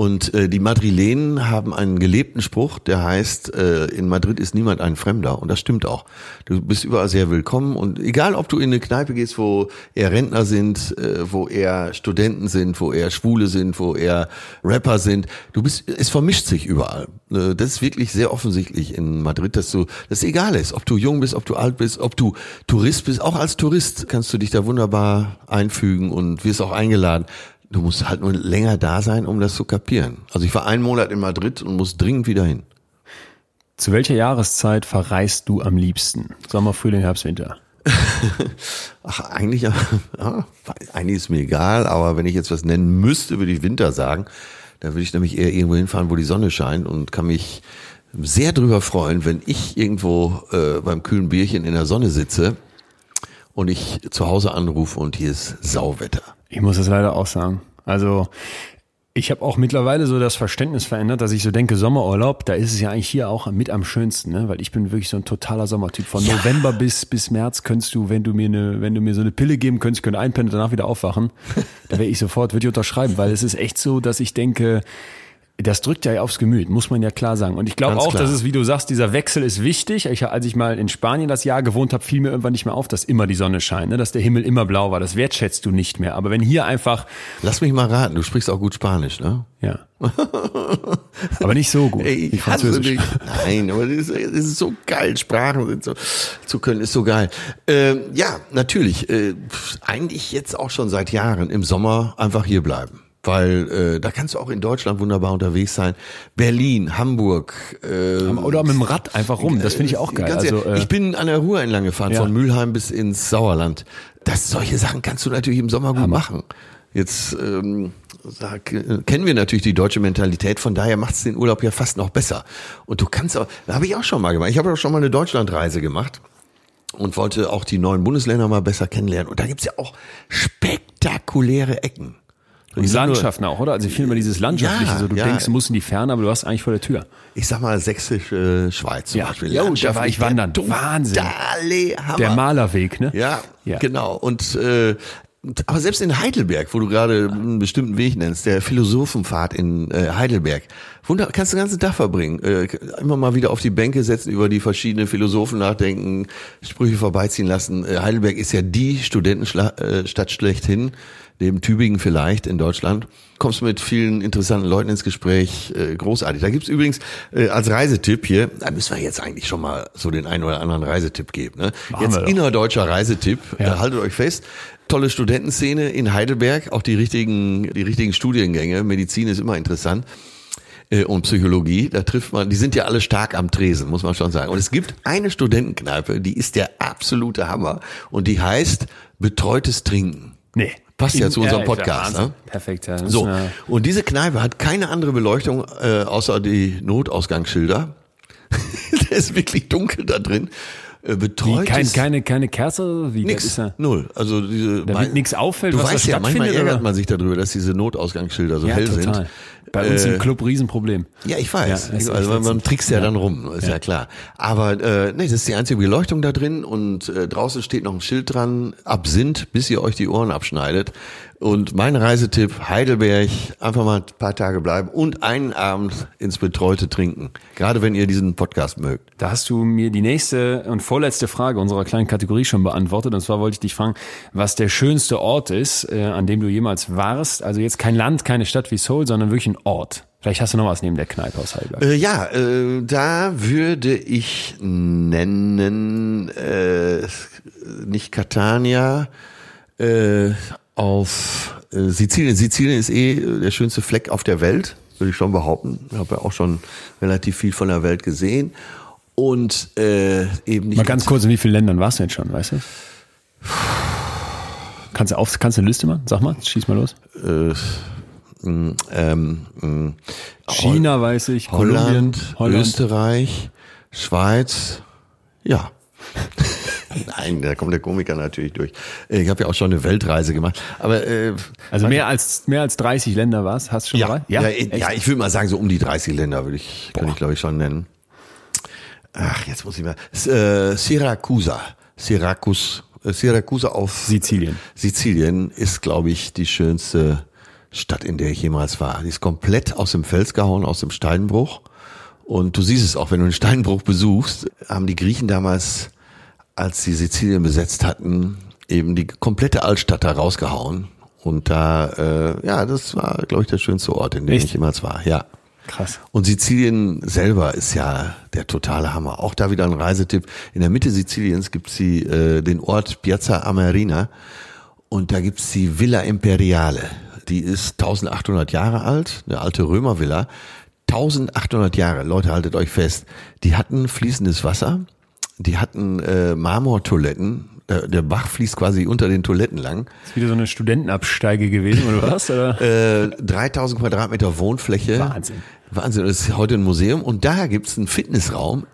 Und äh, die Madrilenen haben einen gelebten Spruch, der heißt, äh, in Madrid ist niemand ein Fremder. Und das stimmt auch. Du bist überall sehr willkommen. Und egal, ob du in eine Kneipe gehst, wo eher Rentner sind, äh, wo eher Studenten sind, wo eher Schwule sind, wo eher Rapper sind, du bist, es vermischt sich überall. Äh, das ist wirklich sehr offensichtlich in Madrid, dass du, dass egal ist, ob du jung bist, ob du alt bist, ob du Tourist bist. Auch als Tourist kannst du dich da wunderbar einfügen und wirst auch eingeladen. Du musst halt nur länger da sein, um das zu kapieren. Also ich war einen Monat in Madrid und muss dringend wieder hin. Zu welcher Jahreszeit verreist du am liebsten? Sommer, Frühling, Herbst, Winter. Ach, eigentlich, ja, eigentlich ist mir egal, aber wenn ich jetzt was nennen müsste, würde ich Winter sagen. Da würde ich nämlich eher irgendwo hinfahren, wo die Sonne scheint und kann mich sehr drüber freuen, wenn ich irgendwo äh, beim kühlen Bierchen in der Sonne sitze und ich zu Hause anrufe und hier ist Sauwetter. Ich muss das leider auch sagen. Also ich habe auch mittlerweile so das Verständnis verändert, dass ich so denke, Sommerurlaub, da ist es ja eigentlich hier auch mit am schönsten, ne? weil ich bin wirklich so ein totaler Sommertyp. Von Ja. November bis bis März könntest du, wenn du mir eine, wenn du mir so eine Pille geben könntest, könnte einpennen und danach wieder aufwachen, da wäre ich sofort, würde ich unterschreiben, weil es ist echt so, dass ich denke, das drückt ja aufs Gemüt, muss man ja klar sagen. Und ich glaube auch, klar. dass es, wie du sagst, dieser Wechsel ist wichtig. Ich, als ich mal in Spanien das Jahr gewohnt habe, fiel mir irgendwann nicht mehr auf, dass immer die Sonne scheint, ne? dass der Himmel immer blau war. Das wertschätzt du nicht mehr. Aber wenn hier einfach, Lass mich mal raten, du sprichst auch gut Spanisch, ne? ja, aber nicht so gut Ey, ich hasse Französisch. dich. Nein, aber das ist, ist so geil. Sprachen sind so, zu können ist so geil. Ähm, ja, natürlich. Äh, eigentlich jetzt auch schon seit Jahren im Sommer einfach hier bleiben. Weil äh, da kannst du auch in Deutschland wunderbar unterwegs sein. Berlin, Hamburg. Äh, Oder mit dem Rad einfach rum. Das finde ich auch geil. Ganz Also, äh, ich bin an der Ruhr entlang gefahren, Ja. von Mülheim bis ins Sauerland. Das, solche Sachen kannst du natürlich im Sommer gut machen. Jetzt ähm, sag, äh, kennen wir natürlich die deutsche Mentalität, von daher macht es den Urlaub ja fast noch besser. Und du kannst auch, da habe ich auch schon mal gemacht. Ich habe auch schon mal eine Deutschlandreise gemacht und wollte auch die neuen Bundesländer mal besser kennenlernen. Und da gibt's ja auch spektakuläre Ecken. Und die Landschaften auch, oder? Also ich finde immer dieses Landschaftliche, Ja, so du ja. denkst, du musst in die Ferne, aber du hast eigentlich vor der Tür. Ich sag mal sächsische Schweiz zum Ja. Beispiel. Jo, da war ich der wandern. Wahnsinn. Der Malerweg, ne? Ja, Ja. genau. Und äh, aber selbst in Heidelberg, wo du gerade einen bestimmten Weg nennst, der Philosophenpfad in äh, Heidelberg, wunder, kannst du den ganzen Tag verbringen. Äh, immer mal wieder auf die Bänke setzen, über die verschiedenen Philosophen nachdenken, Sprüche vorbeiziehen lassen. Äh, Heidelberg ist ja die Studentenstadt äh, schlechthin, neben Tübingen vielleicht in Deutschland. Kommst mit vielen interessanten Leuten ins Gespräch, äh, großartig. Da gibt's übrigens äh, als Reisetipp hier, da müssen wir jetzt eigentlich schon mal so den einen oder anderen Reisetipp geben. Ne? Machen Jetzt innerdeutscher Reisetipp, Ja. äh, haltet euch fest. Tolle Studentenszene in Heidelberg, auch die richtigen, die richtigen Studiengänge. Medizin ist immer interessant. Äh, Und Psychologie, da trifft man, die sind ja alle stark am Tresen, muss man schon sagen. Und es gibt eine Studentenkneipe, die ist der absolute Hammer. Und die heißt Betreutes Trinken. Nee. Passt ja zu unserem ja Podcast, ne? Perfekt, ja. So, und diese Kneipe hat keine andere Beleuchtung äh, außer die Notausgangsschilder. Der ist wirklich dunkel da drin. Äh, Wie, betreutes Kein, keine, keine Kerze? Wie, Nix, ja, null. Also diese, Damit nix auffällt, du was weißt ja, manchmal ärgert oder? man sich darüber, dass diese Notausgangsschilder so Ja, hell total. sind. Bei uns im Club Riesenproblem. Ja, ich weiß. Ja, ist also man, man trickst ja, dann rum, ist ja, klar. Aber äh, nee, das ist die einzige Beleuchtung da drin und äh, draußen steht noch ein Schild dran, Absinth, bis ihr euch die Ohren abschneidet. Und mein Reisetipp, Heidelberg, einfach mal ein paar Tage bleiben und einen Abend ins Betreute trinken. Gerade wenn ihr diesen Podcast mögt. Da hast du mir die nächste und vorletzte Frage unserer kleinen Kategorie schon beantwortet. Und zwar wollte ich dich fragen, was der schönste Ort ist, äh, an dem du jemals warst. Also jetzt kein Land, keine Stadt wie Seoul, sondern wirklich ein Ort. Vielleicht hast du noch was neben der Kneipe aus Heidelberg. Äh, ja, äh, da würde ich nennen, äh, nicht Catania, äh, auf äh, Sizilien. Sizilien ist eh äh, der schönste Fleck auf der Welt, würde ich schon behaupten. Ich habe ja auch schon relativ viel von der Welt gesehen. Und äh, eben nicht Mal ganz kurz, in wie vielen Ländern warst du denn schon, weißt du? Kannst du auf, kannst du eine Liste machen? Sag mal, schieß mal los. äh, ähm, mh, China weiß ich, Holland, Kolumbien, Holland. Österreich, Schweiz, ja. Nein, da kommt der Komiker natürlich durch. Ich habe ja auch schon eine Weltreise gemacht. Aber äh, Also mehr als mehr als 30 Länder warst, hast du schon ja, dabei? ja, ja, Echt? ich würde mal sagen, so um die 30 Länder würde ich, kann ich glaube ich schon nennen. Ach, jetzt muss ich mal. S- Äh, Syracusa. Syrakus, äh, Syracusa auf Sizilien. Sizilien ist, glaube ich, die schönste Stadt, in der ich jemals war. Die ist komplett aus dem Fels gehauen, aus dem Steinbruch. Und du siehst es auch, wenn du den Steinbruch besuchst, haben die Griechen damals, als sie Sizilien besetzt hatten, eben die komplette Altstadt da rausgehauen. Und da, äh, ja, das war, glaube ich, der schönste Ort, in dem Echt? ich jemals war. Ja. Krass. Und Sizilien selber ist ja der totale Hammer. Auch da wieder ein Reisetipp. In der Mitte Siziliens gibt's die, äh, den Ort Piazza Amerina und da gibt's die Villa Imperiale. Die ist 1800 Jahre alt, eine alte Römervilla. 1800 Jahre, Leute, haltet euch fest. Die hatten fließendes Wasser, die hatten äh, Marmortoiletten. Der, der Bach fließt quasi unter den Toiletten lang. Ist wieder so eine Studentenabsteige gewesen, oder was? Oder? Äh, 3000 Quadratmeter Wohnfläche. Wahnsinn. Wahnsinn. Das ist heute ein Museum. Und da gibt's einen Fitnessraum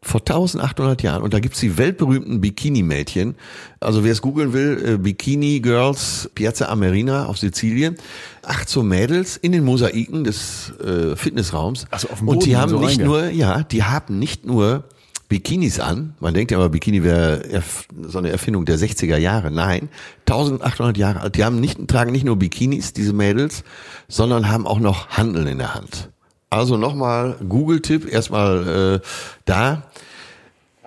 vor 1800 Jahren. Und da gibt's die weltberühmten Bikini-Mädchen. Also wer es googeln will, äh, Bikini Girls Piazza Amerina auf Sizilien. Acht so Mädels in den Mosaiken des äh, Fitnessraums. Ach so, auf dem Und die Boden haben so nicht nur, ja, die haben nicht nur Bikinis an. Man denkt ja immer, Bikini wäre so eine Erfindung der 60er Jahre. Nein, 1800 Jahre alt. Die haben nicht, tragen nicht nur Bikinis, diese Mädels, sondern haben auch noch Handeln in der Hand. Also nochmal Google-Tipp, erstmal äh, da.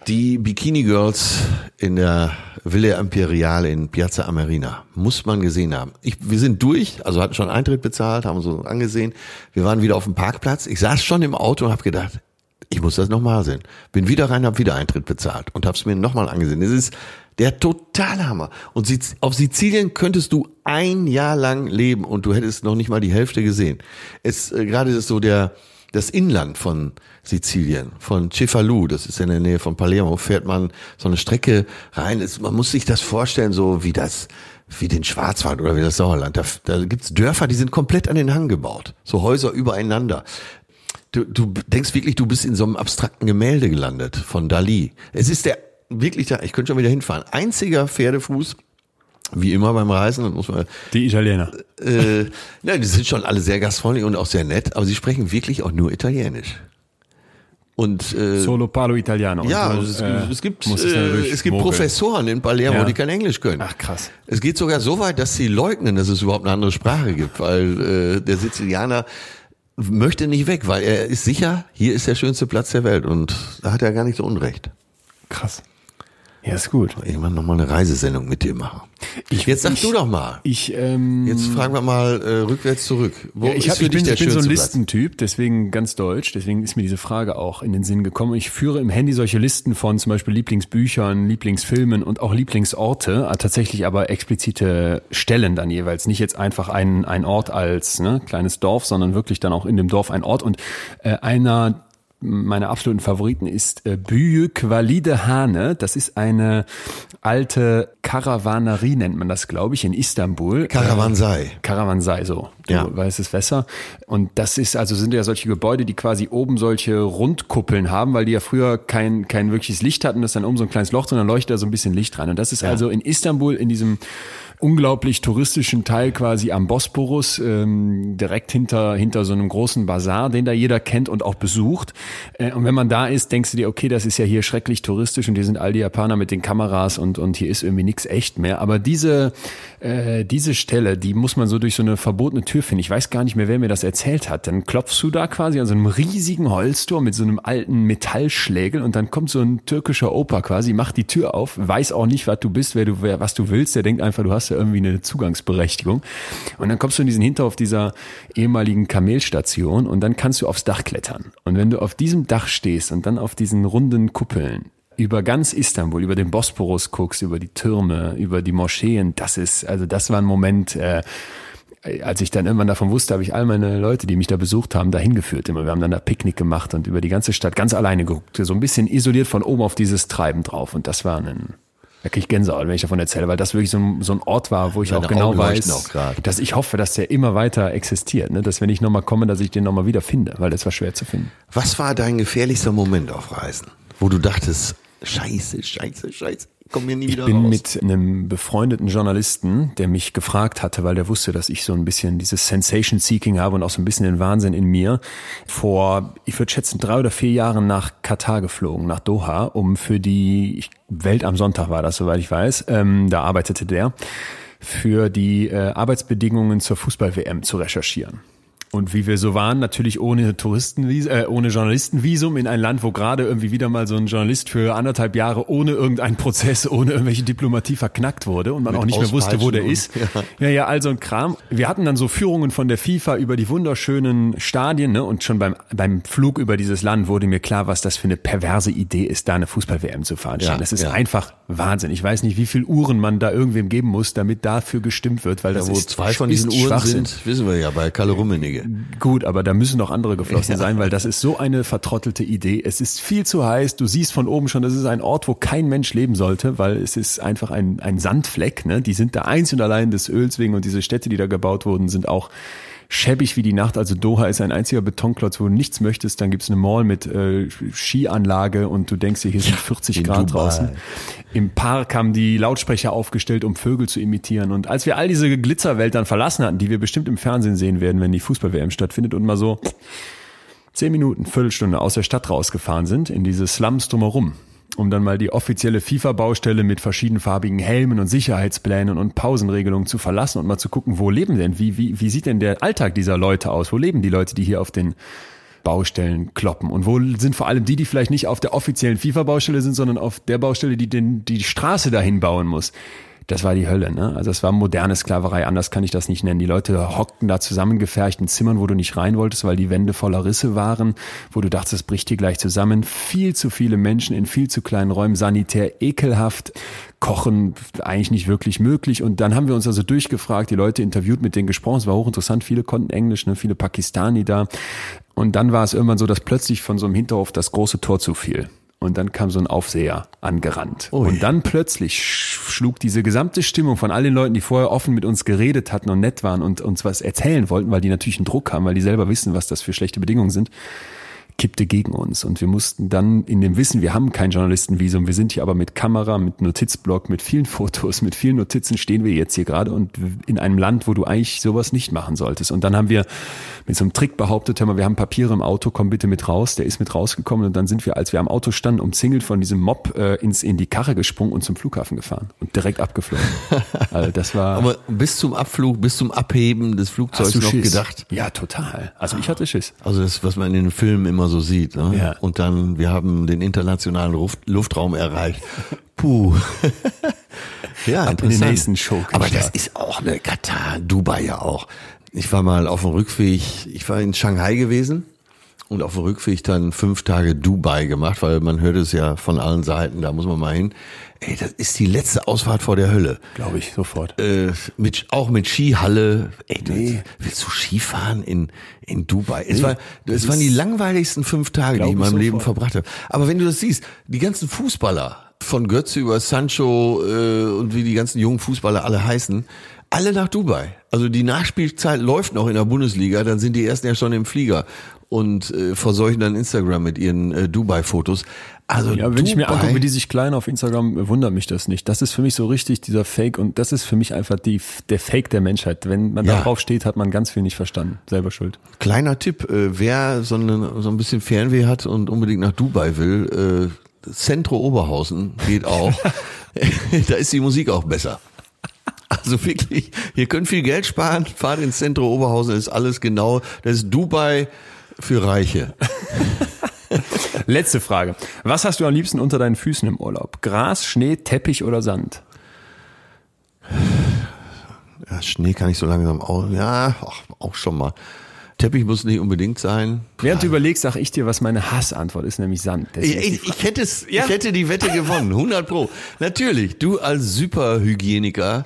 Die Bikini Girls in der Villa Imperiale in Piazza Amerina. Muss man gesehen haben. Ich, wir sind durch, also hatten schon Eintritt bezahlt, haben so angesehen. Wir waren wieder auf dem Parkplatz. Ich saß schon im Auto und habe gedacht, ich muss das nochmal sehen. Bin wieder rein, habe wieder Eintritt bezahlt und habe es mir nochmal angesehen. Es ist der totale Hammer. Und auf Sizilien könntest du ein Jahr lang leben und du hättest noch nicht mal die Hälfte gesehen. Es äh, gerade ist so der das Inland von Sizilien, von Cefalu, das ist in der Nähe von Palermo, fährt man so eine Strecke rein. Es, man muss sich das vorstellen, so wie das, wie den Schwarzwald oder wie das Sauerland. Da, da gibt's Dörfer, die sind komplett an den Hang gebaut. So Häuser übereinander. Du, du denkst wirklich, du bist in so einem abstrakten Gemälde gelandet von Dali. Es ist der wirklich da, ich könnte schon wieder hinfahren. Einziger Pferdefuß, wie immer beim Reisen, das muss man Die Italiener. äh, ja, die sind schon alle sehr gastfreundlich und auch sehr nett, aber sie sprechen wirklich auch nur Italienisch. Und äh, Solo Palo Italiano. ja, Und, es, äh, es gibt äh, es gibt mogeln. Professoren in Palermo, Ja. die kein Englisch können. Ach, krass. Es geht sogar so weit, dass sie leugnen, dass es überhaupt eine andere Sprache gibt, weil äh, der Sizilianer möchte nicht weg, weil er ist sicher, hier ist der schönste Platz der Welt und da hat er gar nicht so unrecht. Krass. Ja, ist gut. Irgendwann nochmal eine Reisesendung mit dir machen. Jetzt sag ich- du doch mal. Ich, ähm, Jetzt fragen wir mal äh, rückwärts zurück. Wo ja, ich, hab, ich, bin, ich bin so ein? Listentyp, deswegen ganz deutsch, deswegen ist mir diese Frage auch in den Sinn gekommen. Ich führe im Handy solche Listen von zum Beispiel Lieblingsbüchern, Lieblingsfilmen und auch Lieblingsorte, äh, tatsächlich aber explizite Stellen dann jeweils. Nicht jetzt einfach ein, ein Ort als ne, kleines Dorf, sondern wirklich dann auch in dem Dorf ein Ort. Und äh, einer meiner absoluten Favoriten ist äh, Büyük Valide Hane. Das ist eine alte Karavanerie, nennt man das, glaube ich, in Istanbul. Karawansei. Äh, Karawansei, so. Du Ja. weißt es besser. Und das ist, also sind ja solche Gebäude, die quasi oben solche Rundkuppeln haben, weil die ja früher kein, kein wirkliches Licht hatten. Das ist dann oben so ein kleines Loch dann leuchtet da so ein bisschen Licht rein. Und das ist also in Istanbul in diesem unglaublich touristischen Teil quasi am Bosporus, ähm, direkt hinter, hinter so einem großen Bazar, den da jeder kennt und auch besucht. Äh, und wenn man da ist, denkst du dir, okay, das ist ja hier schrecklich touristisch und hier sind all die Japaner mit den Kameras und, und hier ist irgendwie nichts echt mehr. Aber diese, äh, diese Stelle, die muss man so durch so eine verbotene Tür finden. Ich weiß gar nicht mehr, wer mir das erzählt hat. Dann klopfst du da quasi an so einem riesigen Holztor mit so einem alten Metallschlägel und dann kommt so ein türkischer Opa quasi, macht die Tür auf, weiß auch nicht, was du bist, wer du, wer, was du willst. Der denkt einfach, du hast ja irgendwie eine Zugangsberechtigung. Und dann kommst du in diesen Hinterhof dieser ehemaligen Kamelstation und dann kannst du aufs Dach klettern. Und wenn du auf diesem Dach stehst und dann auf diesen runden Kuppeln über ganz Istanbul, über den Bosporus guckst, über die Türme, über die Moscheen, das ist, also das war ein Moment, äh, als ich dann irgendwann davon wusste, habe ich all meine Leute, die mich da besucht haben, dahin geführt. Immer. Wir haben dann da Picknick gemacht und über die ganze Stadt ganz alleine geguckt, so ein bisschen isoliert von oben auf dieses Treiben drauf. Und das war ein, da kriege ich Gänsehaut, wenn ich davon erzähle, weil das wirklich so ein, so ein Ort war, wo ich Deine auch genau Augen weiß, dass ich hoffe, dass der immer weiter existiert. Ne? Dass wenn ich nochmal komme, dass ich den nochmal wieder finde, weil das war schwer zu finden. Was war dein gefährlichster Moment auf Reisen? Wo du dachtest, scheiße, scheiße, scheiße, komm mir nie Ich wieder bin raus. mit einem befreundeten Journalisten, der mich gefragt hatte, weil der wusste, dass ich so ein bisschen dieses Sensation-Seeking habe und auch so ein bisschen den Wahnsinn in mir, vor, ich würde schätzen, drei oder vier Jahren nach Katar geflogen, nach Doha, um für die Welt am Sonntag war das, soweit ich weiß, ähm, da arbeitete der, für die äh, Arbeitsbedingungen zur Fußball-WM zu recherchieren. Und wie wir so waren, natürlich ohne Touristenvisum, äh, ohne Journalistenvisum in ein Land, wo gerade irgendwie wieder mal so ein Journalist für anderthalb Jahre ohne irgendeinen Prozess, ohne irgendwelche Diplomatie verknackt wurde und man Mit auch nicht mehr wusste, wo der ist. Ja. ja, all so ein Kram. Wir hatten dann so Führungen von der FIFA über die wunderschönen Stadien, ne? Und schon beim, beim Flug über dieses Land wurde mir klar, was das für eine perverse Idee ist, da eine Fußball-WM zu veranstalten. Ja, das ist ja. einfach Wahnsinn. Ich weiß nicht, wie viel Uhren man da irgendwem geben muss, damit dafür gestimmt wird, weil das Wo ist zwei von diesen Uhren sind, wissen wir ja bei Kalle Rummenigge. Gut, aber da müssen noch andere geflossen sein, weil das ist so eine vertrottelte Idee. Es ist viel zu heiß. Du siehst von oben schon, das ist ein Ort, wo kein Mensch leben sollte, weil es ist einfach ein, ein Sandfleck. Ne? Die sind da einzig und allein des Öls wegen und diese Städte, die da gebaut wurden, sind auch schäbig wie die Nacht. Also Doha ist ein einziger Betonklotz, wo du nichts möchtest. Dann gibt's eine Mall mit äh, Skianlage und du denkst dir, hier sind 40 in Grad Dubai. draußen. Im Park haben die Lautsprecher aufgestellt, um Vögel zu imitieren. Und als wir all diese Glitzerwelt dann verlassen hatten, die wir bestimmt im Fernsehen sehen werden, wenn die Fußball-WM stattfindet und mal so zehn Minuten, Viertelstunde aus der Stadt rausgefahren sind, in diese Slums drumherum, um dann mal die offizielle FIFA-Baustelle mit verschiedenfarbigen Helmen und Sicherheitsplänen und Pausenregelungen zu verlassen und mal zu gucken, wo leben denn, wie, wie, wie sieht denn der Alltag dieser Leute aus? Wo leben die Leute, die hier auf den Baustellen kloppen? Und wo sind vor allem die, die vielleicht nicht auf der offiziellen FIFA-Baustelle sind, sondern auf der Baustelle, die den, die Straße dahin bauen muss? Das war die Hölle, ne? Also es war moderne Sklaverei, anders kann ich das nicht nennen. Die Leute hockten da zusammengefercht in Zimmern, wo du nicht rein wolltest, weil die Wände voller Risse waren, wo du dachtest, es bricht hier gleich zusammen. Viel zu viele Menschen in viel zu kleinen Räumen, sanitär ekelhaft, kochen eigentlich nicht wirklich möglich. Und dann haben wir uns also durchgefragt, die Leute interviewt, mit denen gesprochen. Es war hochinteressant, viele konnten Englisch, ne? viele Pakistani da. Und dann war es irgendwann so, dass plötzlich von so einem Hinterhof das große Tor zufiel. Und dann kam so ein Aufseher angerannt. Und dann plötzlich sch- schlug diese gesamte Stimmung von all den Leuten, die vorher offen mit uns geredet hatten und nett waren und uns was erzählen wollten, weil die natürlich einen Druck haben, weil die selber wissen, was das für schlechte Bedingungen sind, kippte gegen uns. Und wir mussten dann in dem Wissen, wir haben kein Journalistenvisum, wir sind hier aber mit Kamera, mit Notizblock, mit vielen Fotos, mit vielen Notizen stehen wir jetzt hier gerade und in einem Land, wo du eigentlich sowas nicht machen solltest. Und dann haben wir mit so einem Trick behauptet, hör mal, wir haben Papiere im Auto, komm bitte mit raus. Der ist mit rausgekommen und dann sind wir, als wir am Auto standen, umzingelt von diesem Mob äh, ins, in die Karre gesprungen und zum Flughafen gefahren und direkt abgeflogen. also das war... Aber bis zum Abflug, bis zum Abheben des Flugzeugs noch Schiss? gedacht. Ja, total. Also ich hatte Schiss. Also das, was man in den Filmen immer so sieht. Ne? Ja. Und dann, wir haben den internationalen Luft, Luftraum erreicht. Puh. ja, Ab in den nächsten Show. Aber das ist auch eine Katar, Dubai ja auch. Ich war mal auf dem Rückweg, ich war in Shanghai gewesen und auf dem Rückweg dann fünf Tage Dubai gemacht, weil man hört es ja von allen Seiten, da muss man mal hin. Ey, das ist die letzte Ausfahrt vor der Hölle. Glaube ich, sofort. Äh, mit, auch mit Skihalle. Ey, du, willst du Skifahren in, in Dubai? Es, Nee, war, es das waren die langweiligsten fünf Tage, die ich in meinem Leben sofort. verbracht habe. Aber wenn du das siehst, die ganzen Fußballer, von Götze über Sancho äh, und wie die ganzen jungen Fußballer alle heißen, alle nach Dubai. Also die Nachspielzeit läuft noch in der Bundesliga, dann sind die ersten ja schon im Flieger. Und äh, verseuchen dann Instagram mit ihren äh, Dubai-Fotos. Also Ja, wenn Dubai, ich mir angucke, wie die sich klein auf Instagram, wundert mich das nicht. Das ist für mich so richtig dieser Fake und das ist für mich einfach die, der Fake der Menschheit. Wenn man Ja. da drauf steht, hat man ganz viel nicht verstanden. Selber schuld. Kleiner Tipp, äh, wer so, eine, so ein bisschen Fernweh hat und unbedingt nach Dubai will, äh, Centro Oberhausen geht auch. da ist die Musik auch besser. Also wirklich, ihr könnt viel Geld sparen, fahrt ins Centro Oberhausen, ist alles genau, das ist Dubai für Reiche. Letzte Frage. Was hast du am liebsten unter deinen Füßen im Urlaub? Gras, Schnee, Teppich oder Sand? Ja, Schnee kann ich so langsam auch, ja, auch schon mal. Teppich muss nicht unbedingt sein. Während du überlegst, sag ich dir, was meine Hassantwort ist, nämlich Sand. Ich, ich, ich hätte es, ich hätte die Wette gewonnen, 100 pro. Natürlich, du als Superhygieniker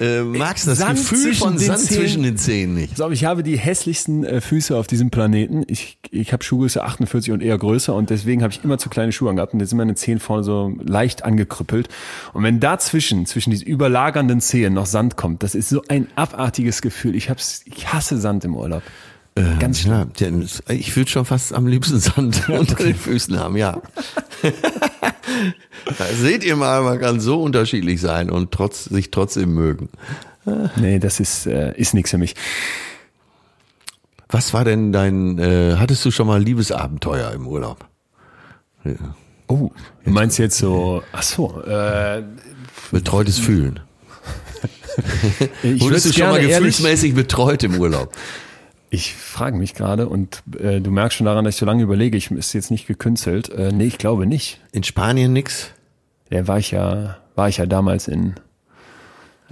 äh, magst das Sand Gefühl zwischen von den Sand Zähnen. zwischen den Zähnen nicht. Auf, ich habe die hässlichsten äh, Füße auf diesem Planeten. Ich, ich habe Schuhgröße 48 und eher größer und deswegen habe ich immer zu kleine Schuhe angehabt und jetzt sind meine Zehen vorne so leicht angekrüppelt. Und wenn dazwischen, zwischen diesen überlagernden Zehen noch Sand kommt, das ist so ein abartiges Gefühl. Ich hab's, ich hasse Sand im Urlaub. Ganz schlimm. Ja, ich würde schon fast am liebsten Sand unter den Füßen haben, ja. da seht ihr mal, man kann so unterschiedlich sein und trotz, sich trotzdem mögen. Nee, das ist, äh, ist nichts für mich. Was war denn dein, äh, hattest du schon mal Liebesabenteuer im Urlaub? Oh, du meinst jetzt so, ach so, äh, Betreutes Fühlen. ich Wurdest du schon mal gerne ehrlich- gefühlsmäßig betreut im Urlaub? Ich frage mich gerade und äh, du merkst schon daran, dass ich so lange überlege, ich ist jetzt nicht gekünstelt. Äh, nee, ich glaube nicht. In Spanien nix? Ja, war ich ja, war ich ja damals in,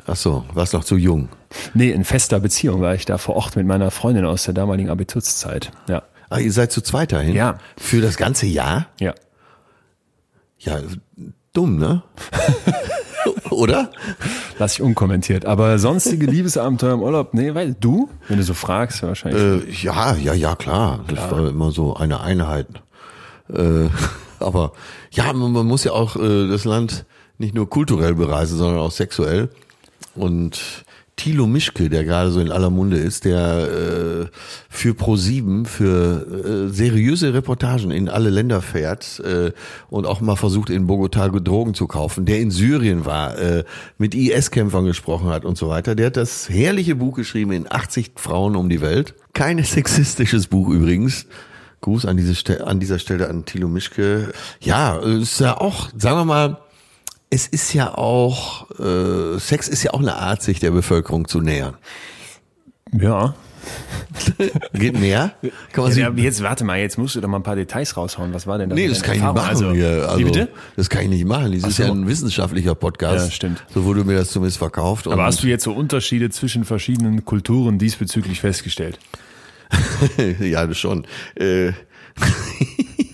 Ach so, warst noch zu jung. nee, in fester Beziehung war ich da vor Ort mit meiner Freundin aus der damaligen Abiturszeit. Ja, Ah, ihr seid zu zweit dahin? Ja. Für das ganze Jahr? ja. Ja, dumm, ne? Oder? Lass ich unkommentiert. Aber sonstige Liebesabenteuer im Urlaub, nee, weil du, wenn du so fragst, wahrscheinlich. Äh, ja, ja, ja, klar. Das war immer so eine Einheit. Äh, aber ja, man, man muss ja auch äh, das Land nicht nur kulturell bereisen, sondern auch sexuell. Und Thilo Mischke, der gerade so in aller Munde ist, der äh, für Pro7 für äh, seriöse Reportagen in alle Länder fährt äh, und auch mal versucht in Bogotá Drogen zu kaufen, der in Syrien war, äh, mit IS-Kämpfern gesprochen hat und so weiter. Der hat das herrliche Buch geschrieben in 80 Frauen um die Welt. Kein sexistisches Buch übrigens. Gruß an, diese Ste an dieser Stelle an Thilo Mischke. Ja, ist ja auch, sagen wir mal, es ist ja auch, äh, Sex ist ja auch eine Art, sich der Bevölkerung zu nähern. ja. Geht mehr? Kann man ja. Jetzt warte mal, jetzt musst du doch mal ein paar Details raushauen. Was war denn da? nee, das kann ich nicht Erfahrung? machen hier. Also, wie bitte? Das kann ich nicht machen. Dies Ach ist so. ja ein wissenschaftlicher Podcast. Ja, stimmt. So wurde mir das zumindest verkauft. Aber hast du jetzt so Unterschiede zwischen verschiedenen Kulturen diesbezüglich festgestellt? ja, das schon. Äh,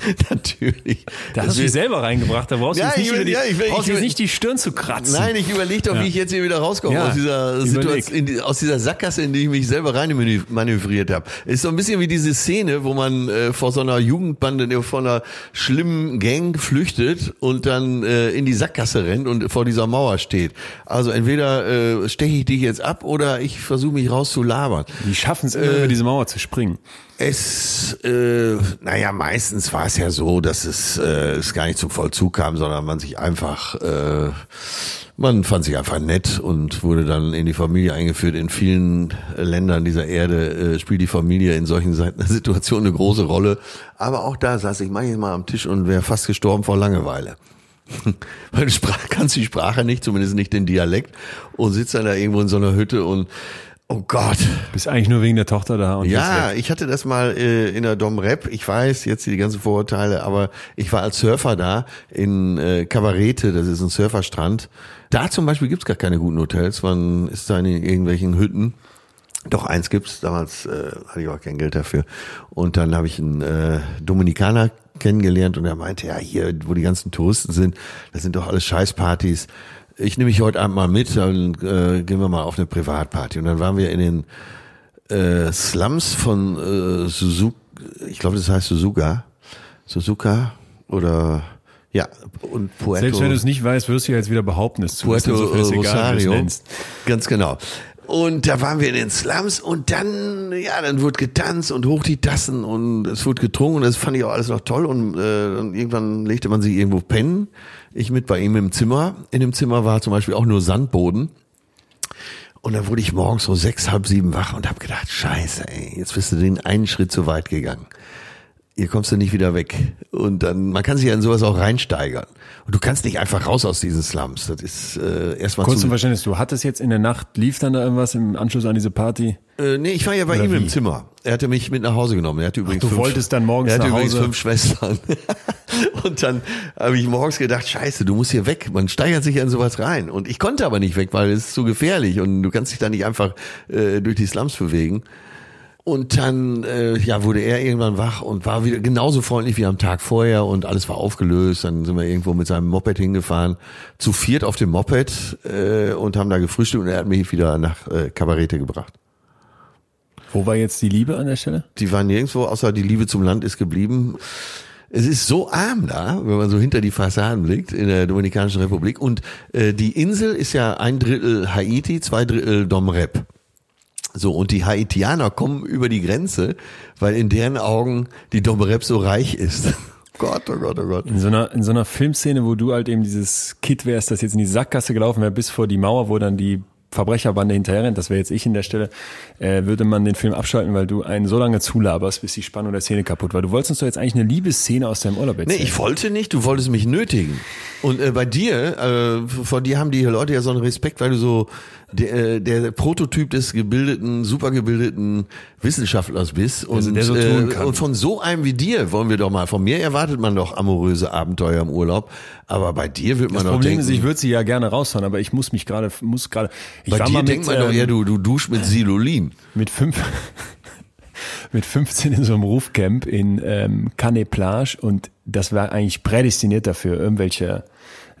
Natürlich. Da hast du dich selber reingebracht, da brauchst du Ja, jetzt nicht, die, ja, ich brauchst ich jetzt nicht die Stirn zu kratzen. Nein, ich überlege doch, Ja. wie ich jetzt hier wieder rauskomme aus dieser. Situation, die, aus dieser Sackgasse, in die ich mich selber rein manö- manövriert habe. Ist so ein bisschen wie diese Szene, wo man äh, vor so einer Jugendbande, ne, vor einer schlimmen Gang flüchtet und dann äh, in die Sackgasse rennt und vor dieser Mauer steht. Also entweder äh, steche ich dich jetzt ab oder ich versuche mich rauszulabern. Die schaffen es immer, über diese Mauer zu springen. Es, äh, naja, meistens war es ja so, dass es, äh, es gar nicht zum Vollzug kam, sondern man sich einfach, äh, man fand sich einfach nett und wurde dann in die Familie eingeführt. In vielen Ländern dieser Erde äh, spielt die Familie in solchen Situationen eine große Rolle. Aber auch da saß ich manchmal am Tisch und wäre fast gestorben vor Langeweile. Weil du sprach, kannst die Sprache nicht, zumindest nicht den Dialekt, und sitzt dann da irgendwo in so einer Hütte und, oh Gott, Bist eigentlich nur wegen der Tochter da. Und ja, ich hatte das mal äh, in der Dom Rep. Ich weiß jetzt die ganzen Vorurteile, aber ich war als Surfer da in äh, Kabarete, das ist ein Surferstrand. Da zum Beispiel gibt's gar keine guten Hotels. Man ist da in irgendwelchen Hütten. Doch eins gibt's. Damals äh, hatte ich auch kein Geld dafür. Und dann habe ich einen äh, Dominikaner kennengelernt und er meinte, ja, hier, wo die ganzen Touristen sind, das sind doch alles Scheißpartys. Ich nehme mich heute Abend mal mit, dann äh, gehen wir mal auf eine Privatparty. Und dann waren wir in den äh, Slums von äh, Suzuka, ich glaube, das heißt Suzuka, Suzuka oder ja und Puerto, Selbst wenn du es nicht weißt, wirst du ja jetzt wieder behaupten, es zu Puerto wissen, egal, Rosario, nennst. ganz genau. Und da waren wir in den Slums und dann, ja, dann wurde getanzt und hoch die Tassen und es wurde getrunken und das fand ich auch alles noch toll und, äh, und irgendwann legte man sich irgendwo pennen. Ich mit bei ihm im Zimmer. In dem Zimmer war zum Beispiel auch nur Sandboden. Und dann wurde ich morgens so sechs, halb sieben wach und habe gedacht, scheiße, ey, jetzt bist du den einen Schritt zu weit gegangen. Hier kommst du nicht wieder weg. Und dann, man kann sich ja in sowas auch reinsteigern. Und du kannst nicht einfach raus aus diesen Slums. Das ist äh, erstmal Kurz zu... zum Verständnis, du hattest jetzt in der Nacht, lief dann da irgendwas im Anschluss an diese Party? Äh, nee, ich war ja bei Oder ihm wie? im Zimmer. Er hatte mich mit nach Hause genommen. Er hatte übrigens du fünf, wolltest dann morgens er hatte nach übrigens Hause? fünf Schwestern. und dann habe ich morgens gedacht, scheiße, du musst hier weg. Man steigert sich ja in sowas rein. Und ich konnte aber nicht weg, weil es ist zu gefährlich und du kannst dich da nicht einfach äh, durch die Slums bewegen. Und dann äh, ja, wurde er irgendwann wach und war wieder genauso freundlich wie am Tag vorher und alles war aufgelöst. Dann sind wir irgendwo mit seinem Moped hingefahren, zu viert auf dem Moped äh, und haben da gefrühstückt und er hat mich wieder nach äh, Kabarete gebracht. Wo war jetzt die Liebe an der Stelle? Die waren nirgendwo, außer die Liebe zum Land ist geblieben. Es ist so arm da, wenn man so hinter die Fassaden blickt in der Dominikanischen Republik. Und äh, die Insel ist ja ein Drittel Haiti, zwei Drittel Dom Rep. So, und die Haitianer kommen über die Grenze, weil in deren Augen die Dom Rep so reich ist. Gott, oh Gott, oh Gott. In so einer, in so einer Filmszene, wo du halt eben dieses Kid wärst, das jetzt in die Sackgasse gelaufen wäre, bis vor die Mauer, wo dann die Verbrecherbande hinterher rennt, das wäre jetzt ich in der Stelle, äh, würde man den Film abschalten, weil du einen so lange zulaberst, bis die Spannung der Szene kaputt war. Du wolltest uns doch jetzt eigentlich eine Liebesszene aus deinem Urlaub Nee, erzählen. ich wollte nicht, du wolltest mich nötigen. Und äh, bei dir, äh, vor dir haben die Leute ja so einen Respekt, weil du so der, äh, der Prototyp des gebildeten, supergebildeten Wissenschaftlers bist. Und, der so tun kann. Äh, und von so einem wie dir wollen wir doch mal, von mir erwartet man doch amoröse Abenteuer im Urlaub. Aber bei dir wird man das doch Problem denken, ist, ich würde sie ja gerne raushauen, aber ich muss mich gerade, muss gerade, bei dir mal denkt mit, man doch ähm, eher, du, du duschst mit Silolin. mit fünf, mit 15 in so einem Rufcamp in ähm, Cannes Plage und das war eigentlich prädestiniert dafür, irgendwelche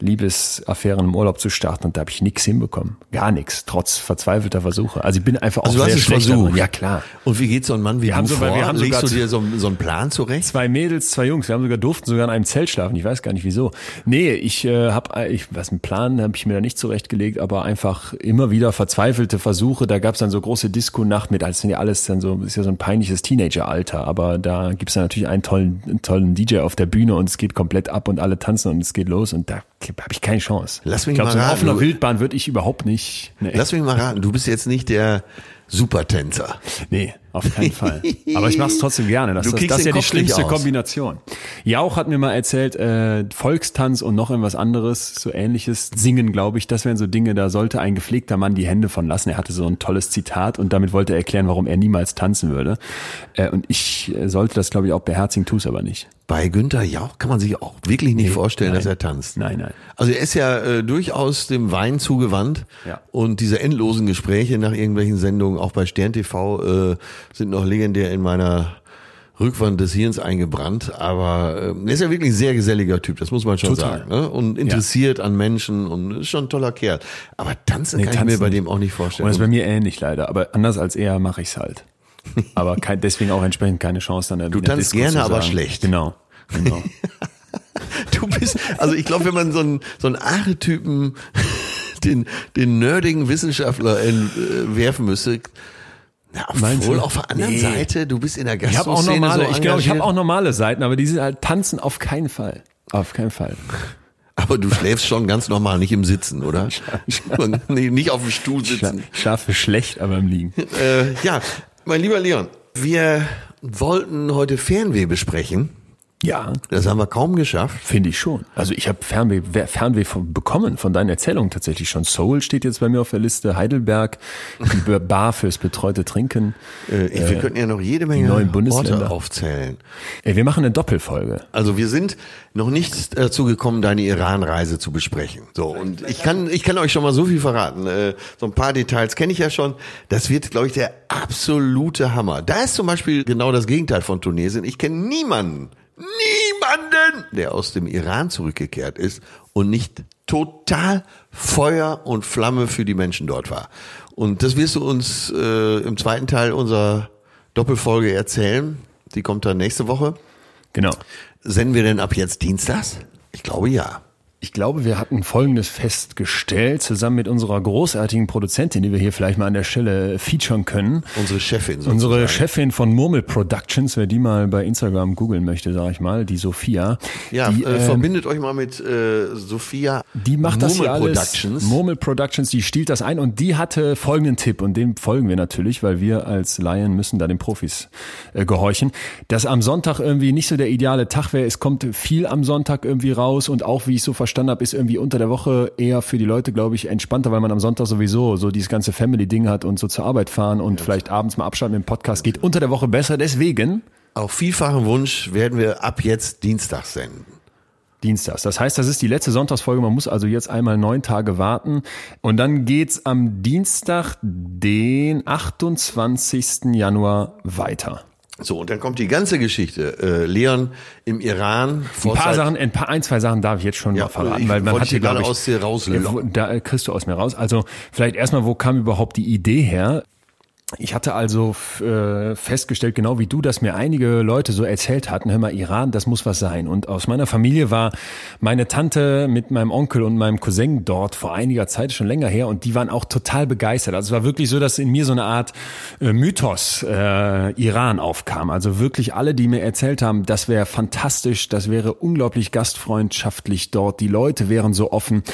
Liebesaffären im Urlaub zu starten und da habe ich nichts hinbekommen. Gar nichts, trotz verzweifelter Versuche. Also ich bin einfach auch Also du hast sehr es schlecht versucht. Ja klar. Und wie geht so ein Mann wie Wir du haben so- vor? wir haben Legst du sogar- dir so, so einen Plan zurecht? Zwei Mädels, zwei Jungs. Wir haben sogar durften sogar in einem Zelt schlafen. Ich weiß gar nicht wieso. Nee, ich äh, habe, ich was einen Plan habe ich mir da nicht zurechtgelegt, aber einfach immer wieder verzweifelte Versuche. Da gab es dann so große Disco-Nacht mit, als sind ja alles dann so, ist ja so ein peinliches Teenager-Alter. Aber da gibt's dann natürlich einen tollen, einen tollen DJ auf der Bühne und es geht komplett ab und alle tanzen und es geht los und da habe ich keine Chance. Lass mich ich glaub, mal so raten, auf einer Wildbahn würde ich überhaupt nicht. Nee. Lass mich mal raten, du bist jetzt nicht der Supertänzer. Nee, auf keinen Fall. Aber ich mache es trotzdem gerne. Das, Du das, das ist ja die Kopf schlimmste. Kombination. Jauch hat mir mal erzählt, äh, Volkstanz und noch irgendwas anderes, so ähnliches, Singen, glaube ich, das wären so Dinge, da sollte ein gepflegter Mann die Hände von lassen. Er hatte so ein tolles Zitat und damit wollte er erklären, warum er niemals tanzen würde. Äh, und ich äh, sollte das, glaube ich, auch beherzigen, tue es aber nicht. Bei Günther Jauch kann man sich auch wirklich nicht vorstellen, nein. dass er tanzt. Nein, nein. Also er ist ja äh, durchaus dem Wein zugewandt Ja. und diese endlosen Gespräche nach irgendwelchen Sendungen, auch bei Stern TV, äh, sind noch legendär in meiner Rückwand des Hirns eingebrannt. Aber äh, er ist ja wirklich ein sehr geselliger Typ, das muss man schon Total. sagen. Ne? Und interessiert an Menschen und ist schon ein toller Kerl. Aber tanzen Nee, kann ich mir tanzen bei dem auch nicht Und vorstellen. das ist bei mir ähnlich leider, aber anders als er mache ich's halt. Aber kein, deswegen auch entsprechend keine Chance dann Du tanzt gerne, aber schlecht. Genau. genau. Du bist, also ich glaube, wenn man so einen, so einen Archetypen, den, den nerdigen Wissenschaftler entwerfen müsste, na, obwohl du? auf der anderen Nee. Seite, du bist in der Ich habe auch normale, so ich glaube, ich habe auch normale Seiten, aber diese halt tanzen auf keinen Fall. Auf keinen Fall. Aber du schläfst schon ganz normal, nicht im Sitzen, oder? nee, nicht auf dem Stuhl sitzen. ich schlafe schlecht, aber im Liegen. Äh, ja, mein lieber Leon, wir wollten heute Fernweh besprechen. Ja, Das haben wir kaum geschafft. finde ich schon. Also ich habe Fernweh, Fernweh von, bekommen von deinen Erzählungen tatsächlich schon. Soul steht jetzt bei mir auf der Liste, Heidelberg, die Bar fürs betreute Trinken. Äh, ich, wir könnten ja noch jede Menge neuen Orte Bundesländer. aufzählen. Ey, wir machen eine Doppelfolge. Also wir sind noch nicht dazu gekommen, deine Iran-Reise zu besprechen. So und ich kann ich kann euch schon mal so viel verraten. Äh, so ein paar Details kenne ich ja schon. Das wird, glaube ich, der absolute Hammer. Da ist zum Beispiel genau das Gegenteil von Tunesien. Ich kenne niemanden, niemanden, der aus dem Iran zurückgekehrt ist und nicht total Feuer und Flamme für die Menschen dort war. Und das wirst du uns äh, im zweiten Teil unserer Doppelfolge erzählen. Die kommt dann nächste Woche. Genau. Senden wir denn ab jetzt Dienstags? Ich glaube ja. Ich glaube, wir hatten Folgendes festgestellt, zusammen mit unserer großartigen Produzentin, die wir hier vielleicht mal an der Stelle featuren können. Unsere Chefin. Sozusagen. Unsere Chefin von Murmel Productions, wer die mal bei Instagram googeln möchte, sage ich mal, die Sophia. Ja, die, äh, ähm, verbindet euch mal mit äh, Sophia. Die macht das hier Murmel alles. Productions. Murmel Productions, die stiehlt das ein und die hatte folgenden Tipp und dem folgen wir natürlich, weil wir als Laien müssen da den Profis äh, gehorchen, dass am Sonntag irgendwie nicht so der ideale Tag wäre. Es kommt viel am Sonntag irgendwie raus und auch, wie ich so habe, ist irgendwie unter der Woche eher für die Leute, glaube ich, entspannter, weil man am Sonntag sowieso so dieses ganze Family-Ding hat und so zur Arbeit fahren und vielleicht abends mal abschalten mit dem Podcast geht unter der Woche besser. Deswegen Auf vielfachen Wunsch werden wir ab jetzt Dienstag senden. Dienstags. Das heißt, das ist die letzte Sonntagsfolge. Man muss also jetzt einmal neun Tage warten. Und dann geht's am Dienstag, den 28. Januar weiter. So, und dann kommt die ganze Geschichte. Äh, Leon im Iran. Ein paar Sachen, ein paar, ein, zwei Sachen darf ich jetzt schon Ja, mal verraten, ich weil man hat hier, glaube ich, aus dir rauslocken. äh, da äh, kriegst du aus mir raus. Also vielleicht erstmal, wo kam überhaupt die Idee her? Ich hatte also äh, festgestellt, genau wie du, dass mir einige Leute so erzählt hatten, hör mal, Iran, das muss was sein. Und aus meiner Familie war meine Tante mit meinem Onkel und meinem Cousin dort vor einiger Zeit, schon länger her, und die waren auch total begeistert. Also es war wirklich so, dass in mir so eine Art äh, Mythos äh, Iran aufkam. Also wirklich alle, die mir erzählt haben, das wäre fantastisch, das wäre unglaublich gastfreundschaftlich dort, die Leute wären so offen.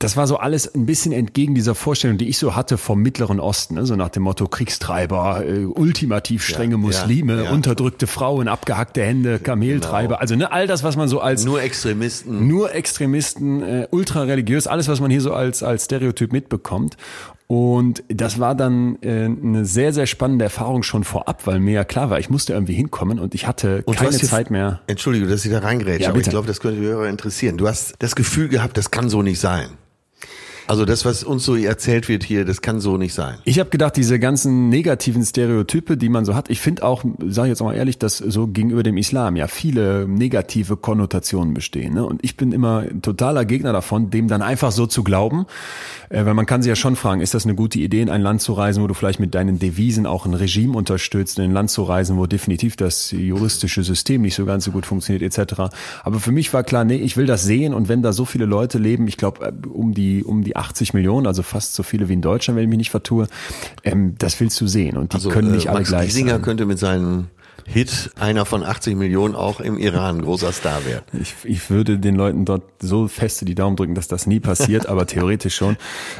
Das war so alles ein bisschen entgegen dieser Vorstellung, die ich so hatte vom Mittleren Osten, ne? so nach dem Motto Kriegstreiber, äh, ultimativ strenge Ja, Muslime, ja, ja. unterdrückte Frauen, abgehackte Hände, Kameltreiber, also ne, all das, was man so als Nur Extremisten. nur Extremisten, äh, ultrareligiös, alles, was man hier so als, als Stereotyp mitbekommt. Und das war dann äh, eine sehr, sehr spannende Erfahrung schon vorab, weil mir ja klar war, ich musste irgendwie hinkommen und ich hatte Und keine Zeit mehr. Entschuldige, dass ich da reingrätsche, Ja, aber ich glaube, das könnte die Hörer interessieren. Du hast das Gefühl gehabt, das kann so nicht sein. Also das, was uns so erzählt wird hier, das kann so nicht sein. Ich habe gedacht, diese ganzen negativen Stereotype, die man so hat, ich finde auch, sage ich jetzt auch mal ehrlich, dass so gegenüber dem Islam ja viele negative Konnotationen bestehen. Ne? Und ich bin immer totaler Gegner davon, dem dann einfach so zu glauben. Äh, weil man kann sich ja schon fragen, ist das eine gute Idee, in ein Land zu reisen, wo du vielleicht mit deinen Devisen auch ein Regime unterstützt, in ein Land zu reisen, wo definitiv das juristische System nicht so ganz so gut funktioniert, etc. Aber für mich war klar, nee, ich will das sehen und wenn da so viele Leute leben, ich glaube um die um die 80 Millionen, also fast so viele wie in Deutschland, wenn ich mich nicht vertue, ähm, das willst du sehen und die können nicht äh, alle Max gleich Giesinger sein. könnte mit seinem Hit einer von 80 Millionen auch im Iran großer Star werden. Ich, ich würde den Leuten dort so feste die Daumen drücken, dass das nie passiert, aber theoretisch schon.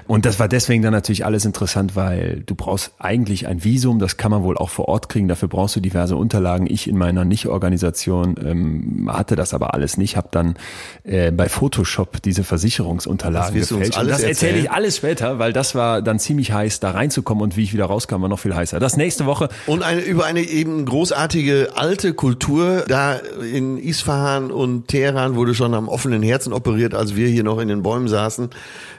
Und das war deswegen dann natürlich alles interessant, weil du brauchst eigentlich ein Visum, das kann man wohl auch vor Ort kriegen, dafür brauchst du diverse Unterlagen. Ich in meiner Nicht-Organisation ähm, hatte das aber alles nicht, habe dann äh, bei Photoshop diese Versicherungsunterlagen Das gefälscht. Und das erzähle ich alles später, weil das war dann ziemlich heiß, da reinzukommen und wie ich wieder rauskam, war noch viel heißer. Das nächste Woche Und eine, über eine eben großartige alte Kultur, da in Isfahan und Teheran wurde schon am offenen Herzen operiert, als wir hier noch in den Bäumen saßen.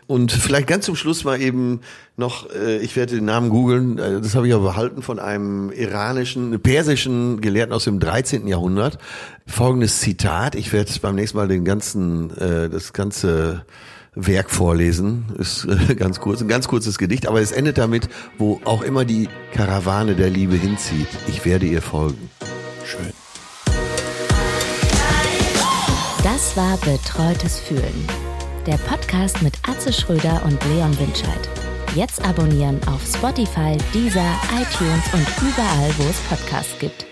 Und vielleicht ganz zum Schluss mal eben noch, äh, ich werde den Namen googeln, äh, das habe ich aber behalten von einem iranischen, persischen Gelehrten aus dem 13. Jahrhundert. Folgendes Zitat, ich werde beim nächsten Mal den ganzen, äh, das ganze Werk vorlesen. Ist äh, ganz kurz, ein ganz kurzes Gedicht, aber es endet damit, wo auch immer die Karawane der Liebe hinzieht. Ich werde ihr folgen. schön. Das war Betreutes Fühlen. Der Podcast mit Atze Schröder und Leon Winscheid. Jetzt abonnieren auf Spotify, Deezer, iTunes und überall, wo es Podcasts gibt.